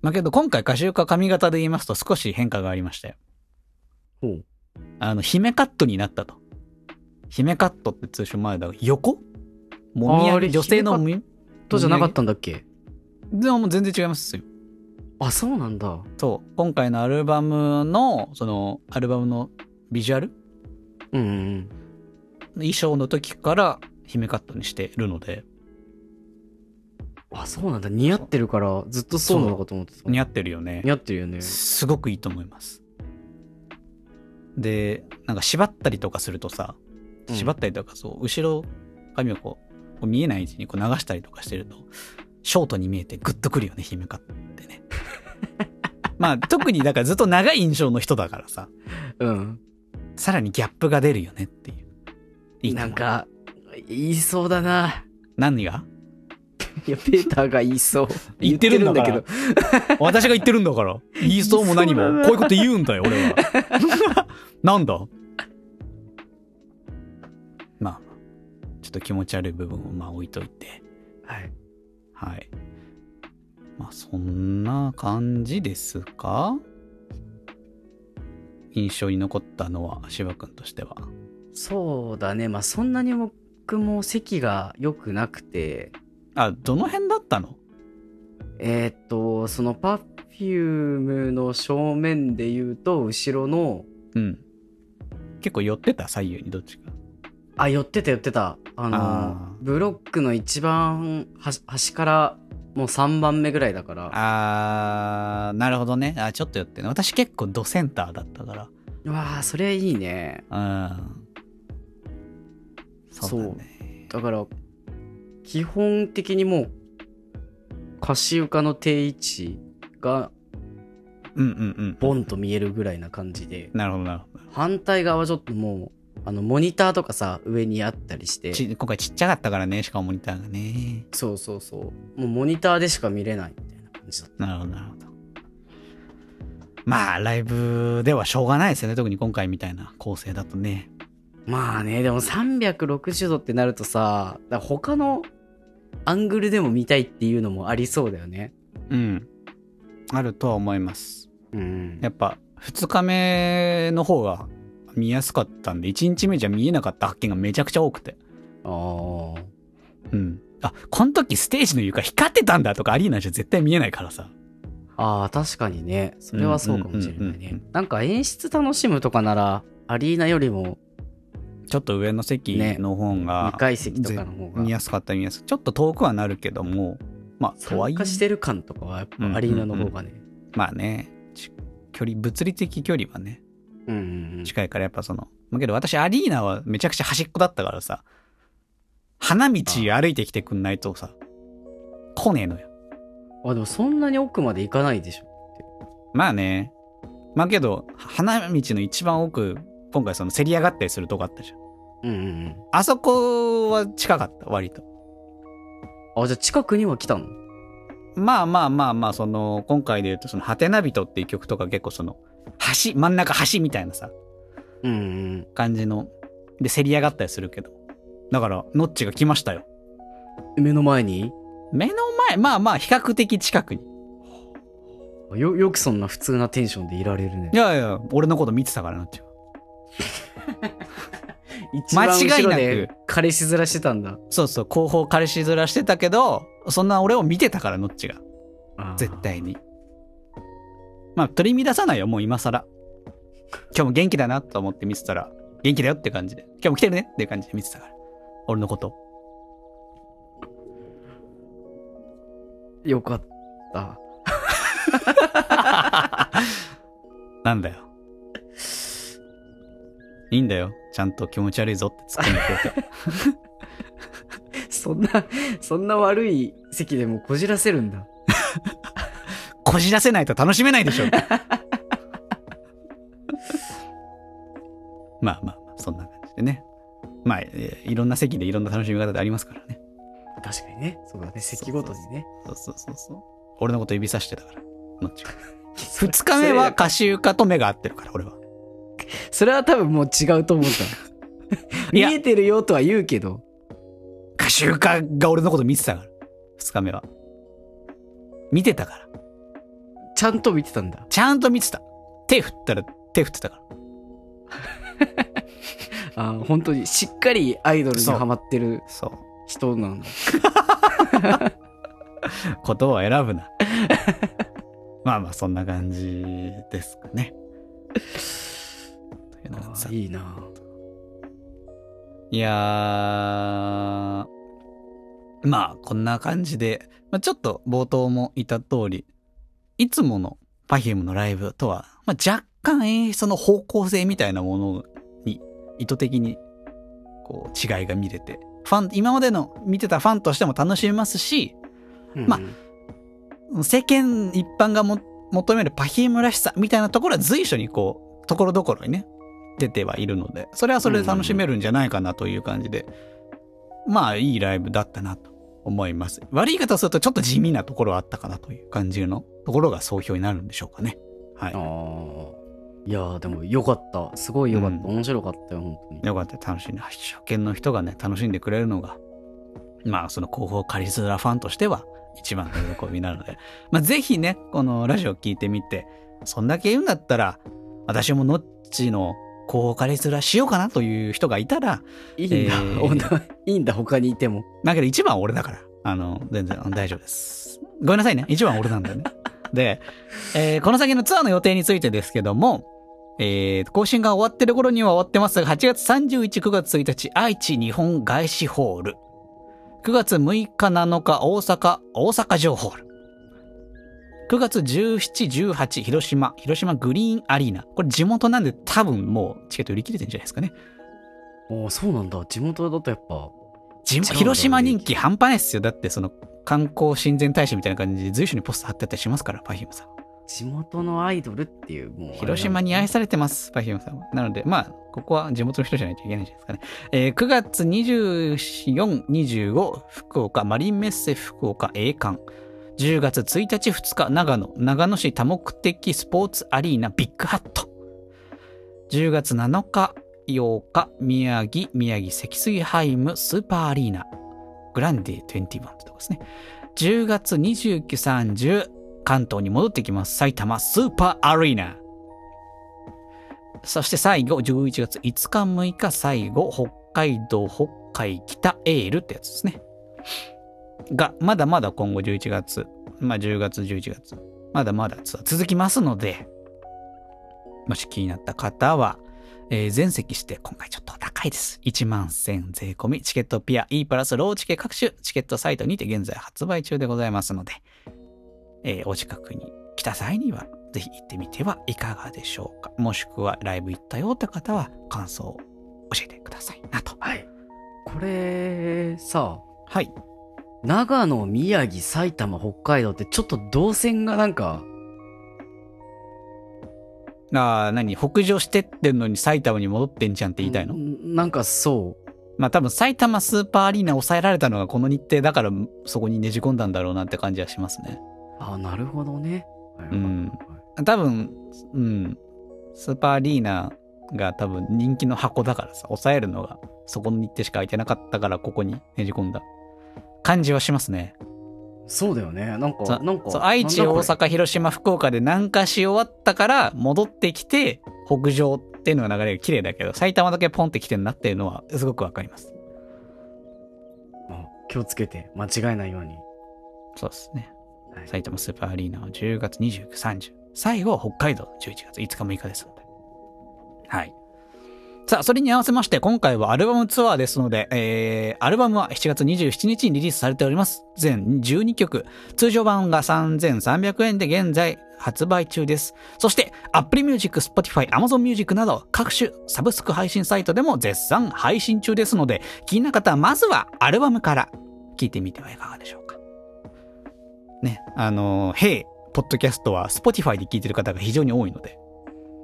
まあけど今回ガシュカ髪型で言いますと少し変化がありましたよ。ほう。あの、姫カットになったと。姫カットって通称前だ横？もみあげ、女性のもみ、とじゃなかったんだっけ？でももう全然違いますよ。あ、そうなんだ。そう。今回のアルバムの、その、アルバムのビジュアル？うんうんうん。衣装の時から姫カットにしてるので、あ、そうなんだ。似合ってるから、ずっとそうなのかと思ってた。似合ってるよね似。合ってるよね。すごくいいと思います。で、なんか縛ったりとかするとさ、うん縛ったりとかそう、後ろ髪をこう、こう見えない位置にこう流したりとかしてると、ショートに見えてグッとくるよね、姫カってね。まあ特にだからずっと長い印象の人だからさ、うん。さらにギャップが出るよねっていう。いいなんか、言いそうだな。何が？いや、ペーターが言いそう。言ってるんだけど。私が言ってるんだから。言いそうも何も。こういうこと言うんだよ、俺は。なんだ？ちょっと気持ち悪い部分をまあ置いといて。はい。はい。まあそんな感じですか？印象に残ったのは芝君としては。そうだね。まあ、そんなに僕も席が良くなくて、あ、どの辺だったの？えーっと、そのパフュームの正面で言うと、後ろの、うん。結構寄ってた？左右にどっちか。あ、寄ってた寄ってた。あの、あーブロックの一番端端からもう3番目ぐらいだから。あー、なるほどね。あ、ちょっと寄ってね。私結構ドセンターだったから。うわあ、それいいね。うん。そうだね。だから、基本的にもう、カシウカの定位置がうんうんうん。ボンと見えるぐらいな感じで、なるほどなるほど。反対側はちょっともう、あの、モニターとかさ、上にあったりして、ち今回ちっちゃかったからね、しかもモニターがね。そうそうそう。もうモニターでしか見れないみたいな感じだった。なるほどなるほど。まあ、ライブではしょうがないですよね。特に今回みたいな構成だとね。まあね、でも360度ってなるとさ、他のアングルでも見たいっていうのもありそうだよね。うん。あるとは思います。うん。やっぱ、2日目の方が見やすかったんで、1日目じゃ見えなかった発見がめちゃくちゃ多くて。ああ。うん。あ、この時ステージの床光ってたんだとかアリーナじゃ絶対見えないからさ。ああ、確かにね。それはそうかもしれないうんうんうんね。なんか演出楽しむとかなら、アリーナよりもちょっと上の席の方が、2階席とかの方が見やすかった見やすい。ちょっと遠くはなるけども、まあ、とはいえ参加、してる感とかはやっぱアリーナの方がね。まあね、ち距離、物理的距離はね、うんうんうん。近いからやっぱその、まあけど私アリーナはめちゃくちゃ端っこだったからさ、花道歩いてきてくんないとさ、来ねえのよ。あ、でもそんなに奥まで行かないでしょ。まあね。まあけど、花道の一番奥、今回その競り上がったりするとこあったじゃん。うんうんうん。あそこは近かった、割と。あ、じゃあ近くには来たの？まあまあまあまあ、その、今回で言うと、その、ハテナビトっていう曲とか結構その、橋、真ん中橋みたいなさ、うんうん。感じの、で、競り上がったりするけど。だから、ノッチが来ましたよ。目の前に？目の前、まあまあ、比較的近くに。よ、よくそんな普通なテンションでいられるねい。やいや、俺のこと見てたから、ノッチは。一番間違いでな彼氏面してたんだ。そうそう、後方彼氏面してたけど、そんな俺を見てたから、ノッチが。絶。対に。まあ、取り乱さないよ、もう今更。今日も元気だなと思って見てたら、元気だよって感じで。今日も来てるねっていう感じで見てたから。俺のこと。よかった。なんだよ。いいんだよ。ちゃんと気持ち悪いぞって突っ込んでくれて。そんな、そんな悪い席でもこじらせるんだ。こじらせないと楽しめないでしょ。ま あまあまあ、そんな感じでね。まあ、えーいろんな席でいろんな楽しみ方でありますからね。確かにね。そうだね。席ごとにね。そうそうそうそう。俺のこと指さしてたから。のっち 日目はカシウカと目が合ってるから、俺は。それは多分もう違うと思った。いや見えてるよとは言うけど。カシウカが俺のこと見てたから。二日目は。見てたから。ちゃんと見てたんだ。ちゃんと見てた。手振ったら手振ってたから。あー本当にしっかりアイドルにハマってる。人なんだ。言葉 を選ぶな。まあまあ、そんな感じですかね。といいいな。いやー、まあ、こんな感じで、まあ、ちょっと冒頭も言った通り、いつもの Perfume のライブとは、まあ、若干演出の方向性みたいなものに意図的にこう違いが見れて、ファン、今までの見てたファンとしても楽しめますし、まあ世間一般が持っ求めるパヒームらしさみたいなところは随所にこう、ところどころにね、出てはいるので、それはそれで楽しめるんじゃないかなという感じで、まあいいライブだったなと思います。悪い言い方をするとちょっと地味なところはあったかなという感じのところが総評になるんでしょうかね。はい。ああ。いやーでもよかった。すごいよかった。うん面白かったよ、本当に。よかった、楽しんで、初見の人がね、楽しんでくれるのが、まあ、その広報カリスラファンとしては、一番の喜びなので、まあ、ぜひね、このラジオ聞いてみて、そんだけ言うんだったら、私もノッチの広報カリスラしようかなという人がいたら、いいんだ、えーいいんだ、他にいても。だけど一番は俺だから、あの、全然大丈夫です。ごめんなさいね。一番は俺なんだよね。で、えーこの先のツアーの予定についてですけども、えー更新が終わってる頃には終わってますが、8月31、9月1日、愛知日本外資ホール。9月6日、7日、大阪、大阪城ホール。9月17、18、広島、広島グリーンアリーナ。これ地元なんで多分もうチケット売り切れてるんじゃないですかね。おーそうなんだ。地元だとやっぱ。地元広島人気半端ないっすよ。だってその観光親善大使みたいな感じで随所にポスター貼ってあったりしますから、 Perfume さん。地元のアイドルっていう、もう。広島に愛されてます、 Perfume さんは。なので、まあ、ここは地元の人じゃないといけないんじゃないですかね。えー9月24、25、福岡、マリンメッセ福岡、栄冠。10月1日、2日、長野、長野市多目的スポーツアリーナ、ビッグハット。10月7日、8日、宮城、宮城積水ハイムスーパーアリーナ、グランディ21ってとこですね。10月29、30、関東に戻ってきます。埼玉スーパーアリーナ。そして最後、11月5日、6日、最後、北海道、北海北エールってやつですね。が、まだまだ今後11月、まあ10月、11月、まだまだ続きますので、もし気になった方は、えー全席して今回ちょっと高いです。1万1000税込み、チケットピア E プラスローチケ各種チケットサイトにて現在発売中でございますので、えーお近くに来た際には、ぜひ行ってみてはいかがでしょうか。もしくはライブ行ったよって方は感想を教えてくださいなと。はい。これ、さ、はい。長野、宮城、埼玉、北海道ってちょっと動線がなんか、ああ、何？北上してってんのに埼玉に戻ってんじゃんって言いたいの、んなんかそう。まあ多分埼玉スーパーアリーナ抑えられたのがこの日程だからそこにねじ込んだんだろうなって感じはしますね。あ、なるほどね。うん多分、うん。スーパーアリーナが多分人気の箱だからさ、抑えるのがそこの日程しか空いてなかったからここにねじ込んだ感じはしますね。そうだよね。なんか、なんか。愛知、大阪、広島、福岡で南下し終わったから戻ってきて北上っていうのが流れが綺麗だけど、埼玉だけポンって来てんなっていうのはすごくわかります。あ気をつけて、間違えないように。そうですね。はい埼玉スーパーアリーナは10月29、30。最後は北海道11月5日、6日ですので。はい。さあ、それに合わせまして、今回はアルバムツアーですので、えー、アルバムは7月27日にリリースされております。全12曲。通常版が3300円で現在発売中です。そして、Apple Music、Spotify、Amazon Music など各種サブスク配信サイトでも絶賛配信中ですので、気になる方はまずはアルバムから聴いてみてはいかがでしょうか。ね、あの、Hey、ポッドキャストは Spotify で聞いてる方が非常に多いので、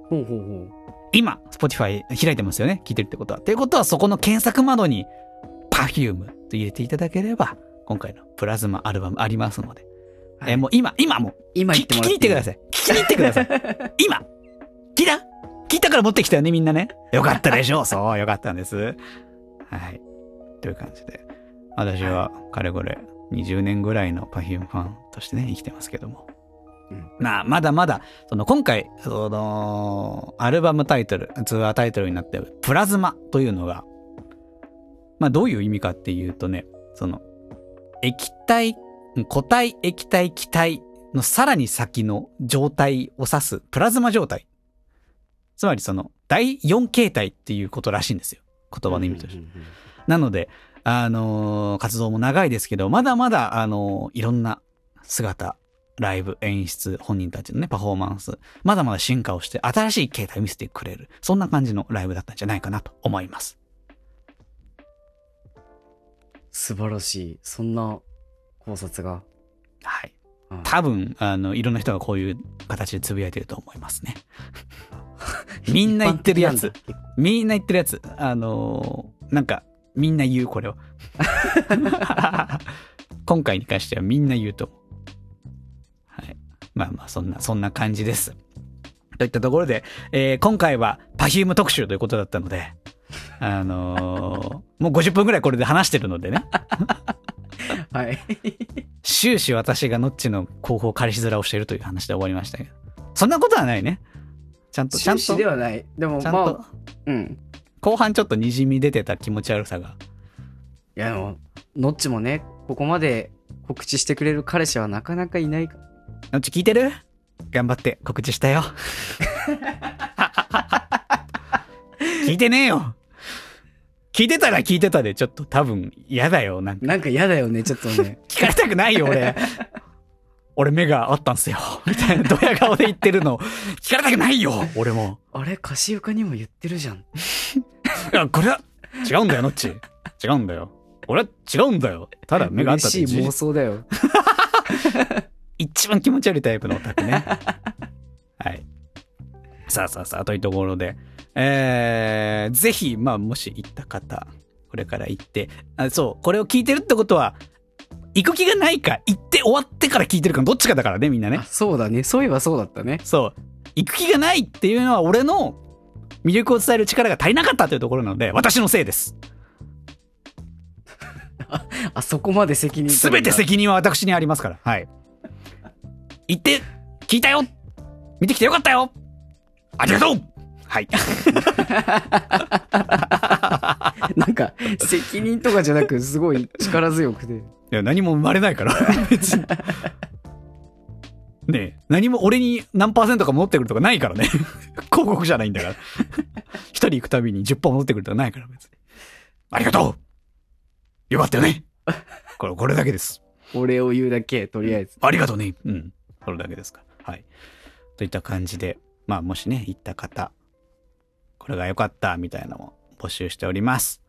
ほうほうほう。今、Spotify 開いてますよね聞いてるってことは。ということは、そこの検索窓に Perfume と入れていただければ、今回のプラズマアルバムありますので、はいえーもう今、今もう今聞聞きに行ってください。聞きに行ってください。今聞いた？聞いたから持ってきたよね、みんなね。よかったでしょう。そう、よかったんです。はい。という感じで。私は、かれこれ、20年ぐらいの Perfume ファンとしてね、生きてますけども。うんまあ、まだまだ、その、今回、その、アルバムタイトル、ツアータイトルになってる、プラズマというのが、まあ、どういう意味かっていうとね、その、液体、固体、液体、気体のさらに先の状態を指すプラズマ状態。つまりその第4形態っていうことらしいんですよ。言葉の意味として。なので、あのー活動も長いですけど、まだまだ、あのーいろんな姿、ライブ、演出、本人たちのね、パフォーマンス、まだまだ進化をして、新しい形態を見せてくれる。そんな感じのライブだったんじゃないかなと思います。素晴らしい。そんな考察が。はい。うん多分、あの、いろんな人がこういう形でつぶやいてると思いますね。みんな言ってるやつみんな言ってるやつ。あのーなんか、みんな言う、これを。今回に関してはみんな言うと思う。はい。まあまあ、そんな、そんな感じです。といったところで、えー今回は Perfume 特集ということだったので、あのーもう50分くらいこれで話してるのでね。はい。終始私がノッチの後方彼氏面をしているという話で終わりましたけど。そんなことはないね。ちゃんと、ちゃんと、終始ではない。でも、ちゃんと、まあ、うん。後半ちょっと滲み出てた気持ち悪さが。いや、でも、ノッチもね、ここまで告知してくれる彼氏はなかなかいないかノッチ聞いてる？頑張って告知したよ。聞いてねえよ。聞いてたら聞いてたで、ちょっと多分嫌だよ。なんかなんか嫌だよね、ちょっとね。聞かれたくないよ、俺。俺目があったんすよ。みたいなドヤ顔で言ってるの。聞かれたくないよ、俺も。あれ、カシウカにも言ってるじゃん。いや、これは違うんだよ、ノッチ。違うんだよ。俺は違うんだよ。ただ目があったって嬉しい妄想だよ。一番気持ち悪いタイプのオタクね。はい。さあさあさあ、というところで、えー、ぜひ、まあ、もし行った方、これから行って、あそう、これを聞いてるってことは、行く気がないか、行って終わってから聞いてるか、どっちかだからね、みんなねあ。そうだね。そういえばそうだったね。そう。行く気がないっていうのは、俺の魅力を伝える力が足りなかったというところなので、私のせいです。あそこまで責任すべて責任は私にありますから。はい。行って、聞いたよ見てきてよかったよありがとうはい。なんか、責任とかじゃなく、すごい力強くて。いや、何も生まれないから、別に。ねえ、何も俺に何パーセントか戻ってくるとかないからね。広告じゃないんだから。一人行くたびに10%戻ってくるとかないから、別に。ありがとうよかったよねこれ、これだけです。お礼を言うだけ、とりあえず。ありがとうね。うん。それだけですから。はい。といった感じで、まあ、もしね、行った方、これが良かった、みたいなのも募集しております。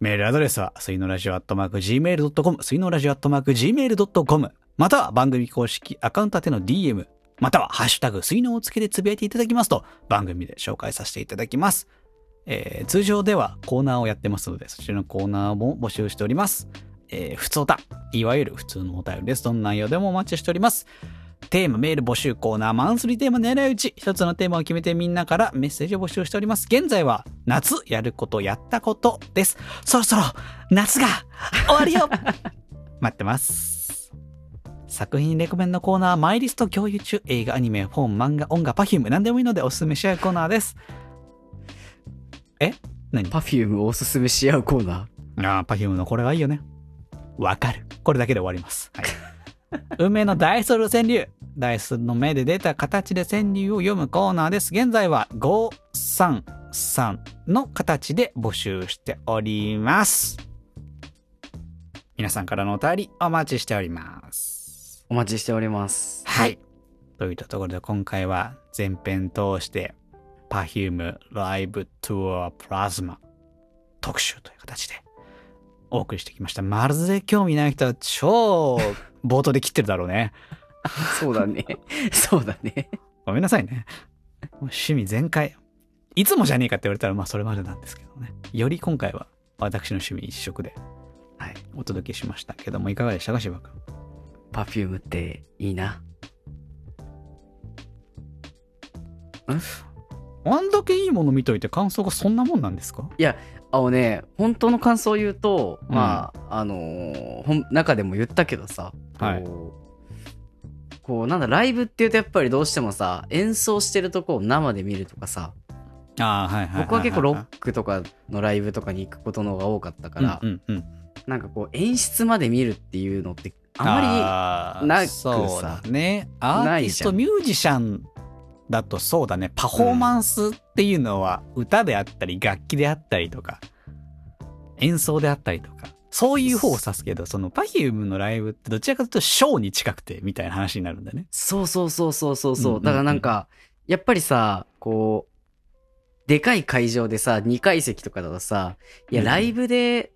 メールアドレスは、水のラジオアットマーク Gmail.com、水のラジオアットマーク Gmail.com、または番組公式アカウント宛ての DM、またはハッシュタグ、水のをつけてつぶやいていただきますと、番組で紹介させていただきます。えー通常ではコーナーをやってますので、そちらのコーナーも募集しております。えー、普通歌、いわゆる普通のお便りです。どんな内容でもお待ちしております。テーマ、メール募集コーナー、マンスリーテーマ狙い撃ち。一つのテーマを決めてみんなからメッセージを募集しております。現在は夏やることやったことです。そろそろ夏が終わるよ 待ってます。作品レコメンのコーナー、マイリスト共有中、映画、アニメ、本、漫画、音楽、パフューム、何でもいいのでおすすめし合うコーナーです。え？何？ Perfume をおすすめし合うコーナー。ああ、 Perfume のこれはいいよね。わかる。これだけで終わります。はい。運命のダイソル川柳。ダイスの目で出た形で川柳を読むコーナーです。現在は533の形で募集しております。皆さんからのお便りお待ちしております。お待ちしております。はい。といったところで今回は前編通して Perfume Live Tour Plasma 特集という形でお送りしてきました。まるで興味ない人は超冒頭で切ってるだろうね。そうだね。そうだね。ごめんなさいね。趣味全開。いつもじゃねえかって言われたらまあそれまでなんですけどね。より今回は私の趣味一色ではい。お届けしましたけどもいかがでしたか柴君。パフュームっていいな。あんだけいいもの見といて感想がそんなもんなんですか？あのね、本当の感想を言うと、うんまあ、あのー中でも言ったけどさ、はいこう、こうなんだ、ライブって言うとやっぱりどうしてもさ、演奏してるとこを生で見るとかさ、ああ、はいはいいいい。僕は結構ロックとかのライブとかに行くことの方が多かったから、うんうんうん。なんかこう演出まで見るっていうのってあまあーなくさね。アーティスト、ミュージシャンだとそうだね。パフォーマンスっていうのは歌であったり、楽器であったりとか、演奏であったりとか、そういう方を指すけど、その Perfume のライブってどちらかというとショーに近くてみたいな話になるんだよね。そうそうそうそうそうそう、だからなんかやっぱりさこうでかい会場でさ2階席とかだとさいやうんライブで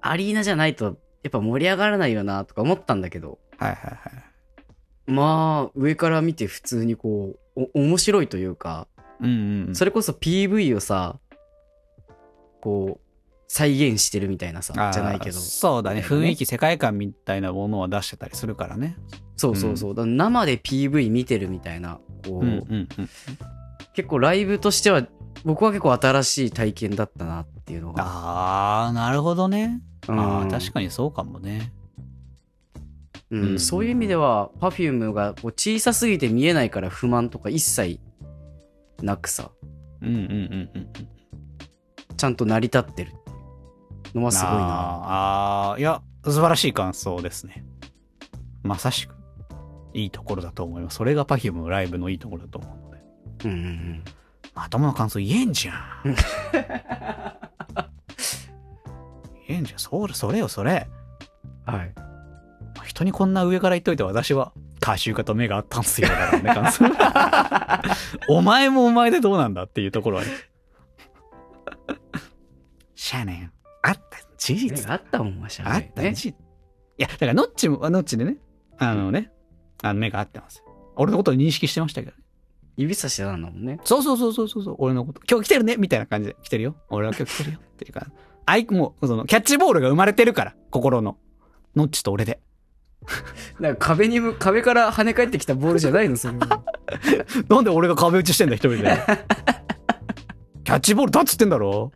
アリーナじゃないとやっぱ盛り上がらないよなとか思ったんだけどはいはいはい。まあ、上から見て普通にこう、お面白いというか、うんうん。それこそ PV をさ、こう、再現してるみたいなさ、じゃないけど。そうだね。ね雰囲気、世界観みたいなものは出してたりするからね。そうそうそう。だから生で PV 見てるみたいな、こう、うんうんうん。結構ライブとしては、僕は結構新しい体験だったなっていうのが。ああ、なるほどね。うんああ、確かにそうかもね。うんうんそういう意味では Perfume がこう小さすぎて見えないから不満とか一切なくさうんうんうんうんうん。ちゃんと成り立ってるのはすごいなあーあー、いや、素晴らしい感想ですね。まさしく、いいところだと思います。それが Perfume のライブのいいところだと思うので。うんうんうんまともな感想言えんじゃん。言えんじゃん。それ、それよ、それ。はい人にこんな上から言っといて私は、歌集家と目があったんすよ。だからね、感想。お前もお前でどうなんだっていうところはね。しゃあねん。あった、事実。あったもんはしゃあった、べね事実。いや、だから、ノッチも、ノッチでね、あのね、あの目が合ってますよ。俺のことを認識してましたけどね。指さしてたんだもんねそうそうそうそうそうそう、俺のこと。今日来てるねみたいな感じで来てるよ。俺は今日来てるよ。っていうか、あい、もう、その、キャッチボールが生まれてるから、心の。ノッチと俺で。なんか壁にむ壁から跳ね返ってきたボールじゃないのそれは。なんで俺が壁打ちしてんだ、一人で。キャッチボールだっつってんだろ？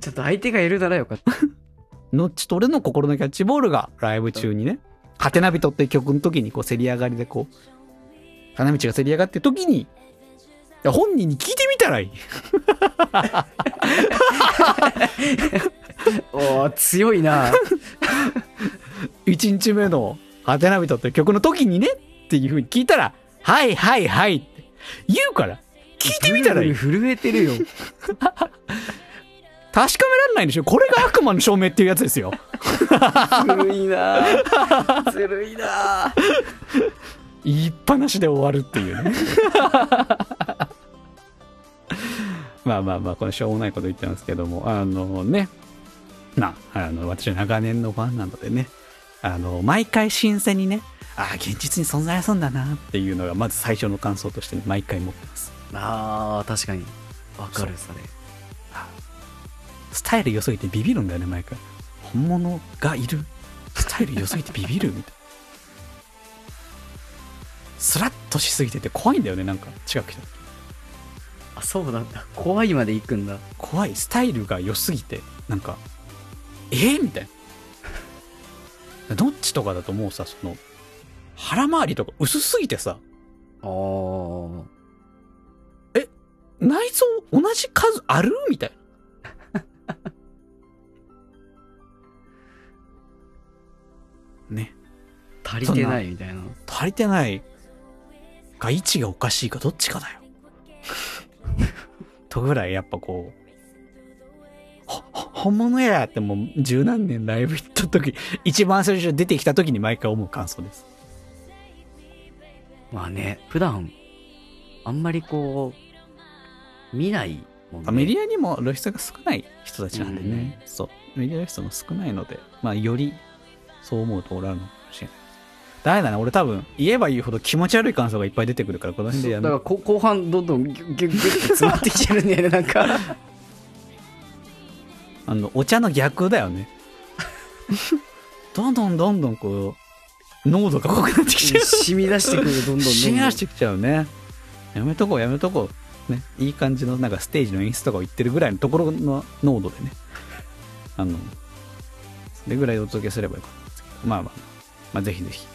ちょっと相手がいるならよかった。ノッチと俺の心のキャッチボールが。ライブ中にね、ハテナビトって曲の時にこう、せり上がりでこう、花道がせり上がってる時に、いや本人に聞いてみたらいい。おー強いな。1日目のハテナビトって曲の時にねっていう風に聞いたら、はいはいはいって言うから、聞いてみたらいい。震えてるよ。確かめられないんでしょ。これが悪魔の証明っていうやつですよ。ずるいな。ずるいな。言いっぱなしで終わるっていうね。まあまあまあ、これしょうもないこと言ってますけども、あのね、まあ、あの、私は長年のファンなのでね、あの、毎回新鮮にね、ああ、現実に存在するんだなっていうのが、まず最初の感想として、ね、毎回持ってます。あー確かに。わかるそれ。スタイル良すぎてビビるんだよね、毎回。本物がいる？スタイル良すぎてビビるみたいな。スラッとしすぎてて怖いんだよね、なんか、近く来た時。あそうなんだ。怖いまで行くんだ。怖い。スタイルが良すぎてなんかえ？ー、みたいな。どっちとかだともうさその腹回りとか薄すぎてさ。あー。内臓同じ数ある？みたいな。ね。足りてないみたいな。足りてないか位置がおかしいかどっちかだよ。とぐらいやっぱこう本物やってもう十何年ライブ行った時一番最初出てきた時に毎回思う感想です。まあね普段あんまりこう見ないもんね。メディアにも露出が少ない人たちなんでね、そう。メディア露出も少ないのでまあよりそう思うところあるのかもしれない。ですダメだね俺多分言えば言うほど気持ち悪い感想がいっぱい出てくるからこの辺でやめだからこ後半どんどんギュッギュッギュッて詰まってきてるんだよねなんか あの、お茶の逆だよね。どんどんどんどんこう、濃度が濃くなってきちゃう。染み出してくるどんどんどん染み出してきちゃうね。やめとこう、やめとこう。ね。いい感じの、なんかステージの演出とかを言ってるぐらいのところの濃度でね。あの、それぐらいお届けすればよかったんですけど。まあまあ、まあぜひぜひ、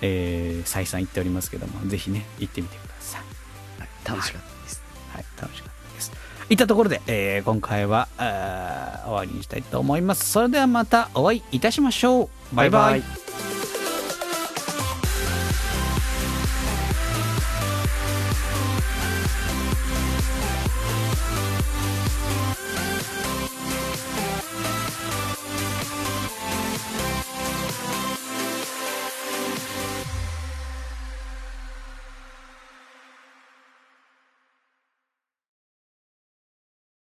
えー、再三言っておりますけども、ぜひね、行ってみてください。はい楽しかったですはい、楽しかったです。いったところで、えー今回は終わりにしたいと思います。それではまたお会いいたしましょう。バイバイ。イ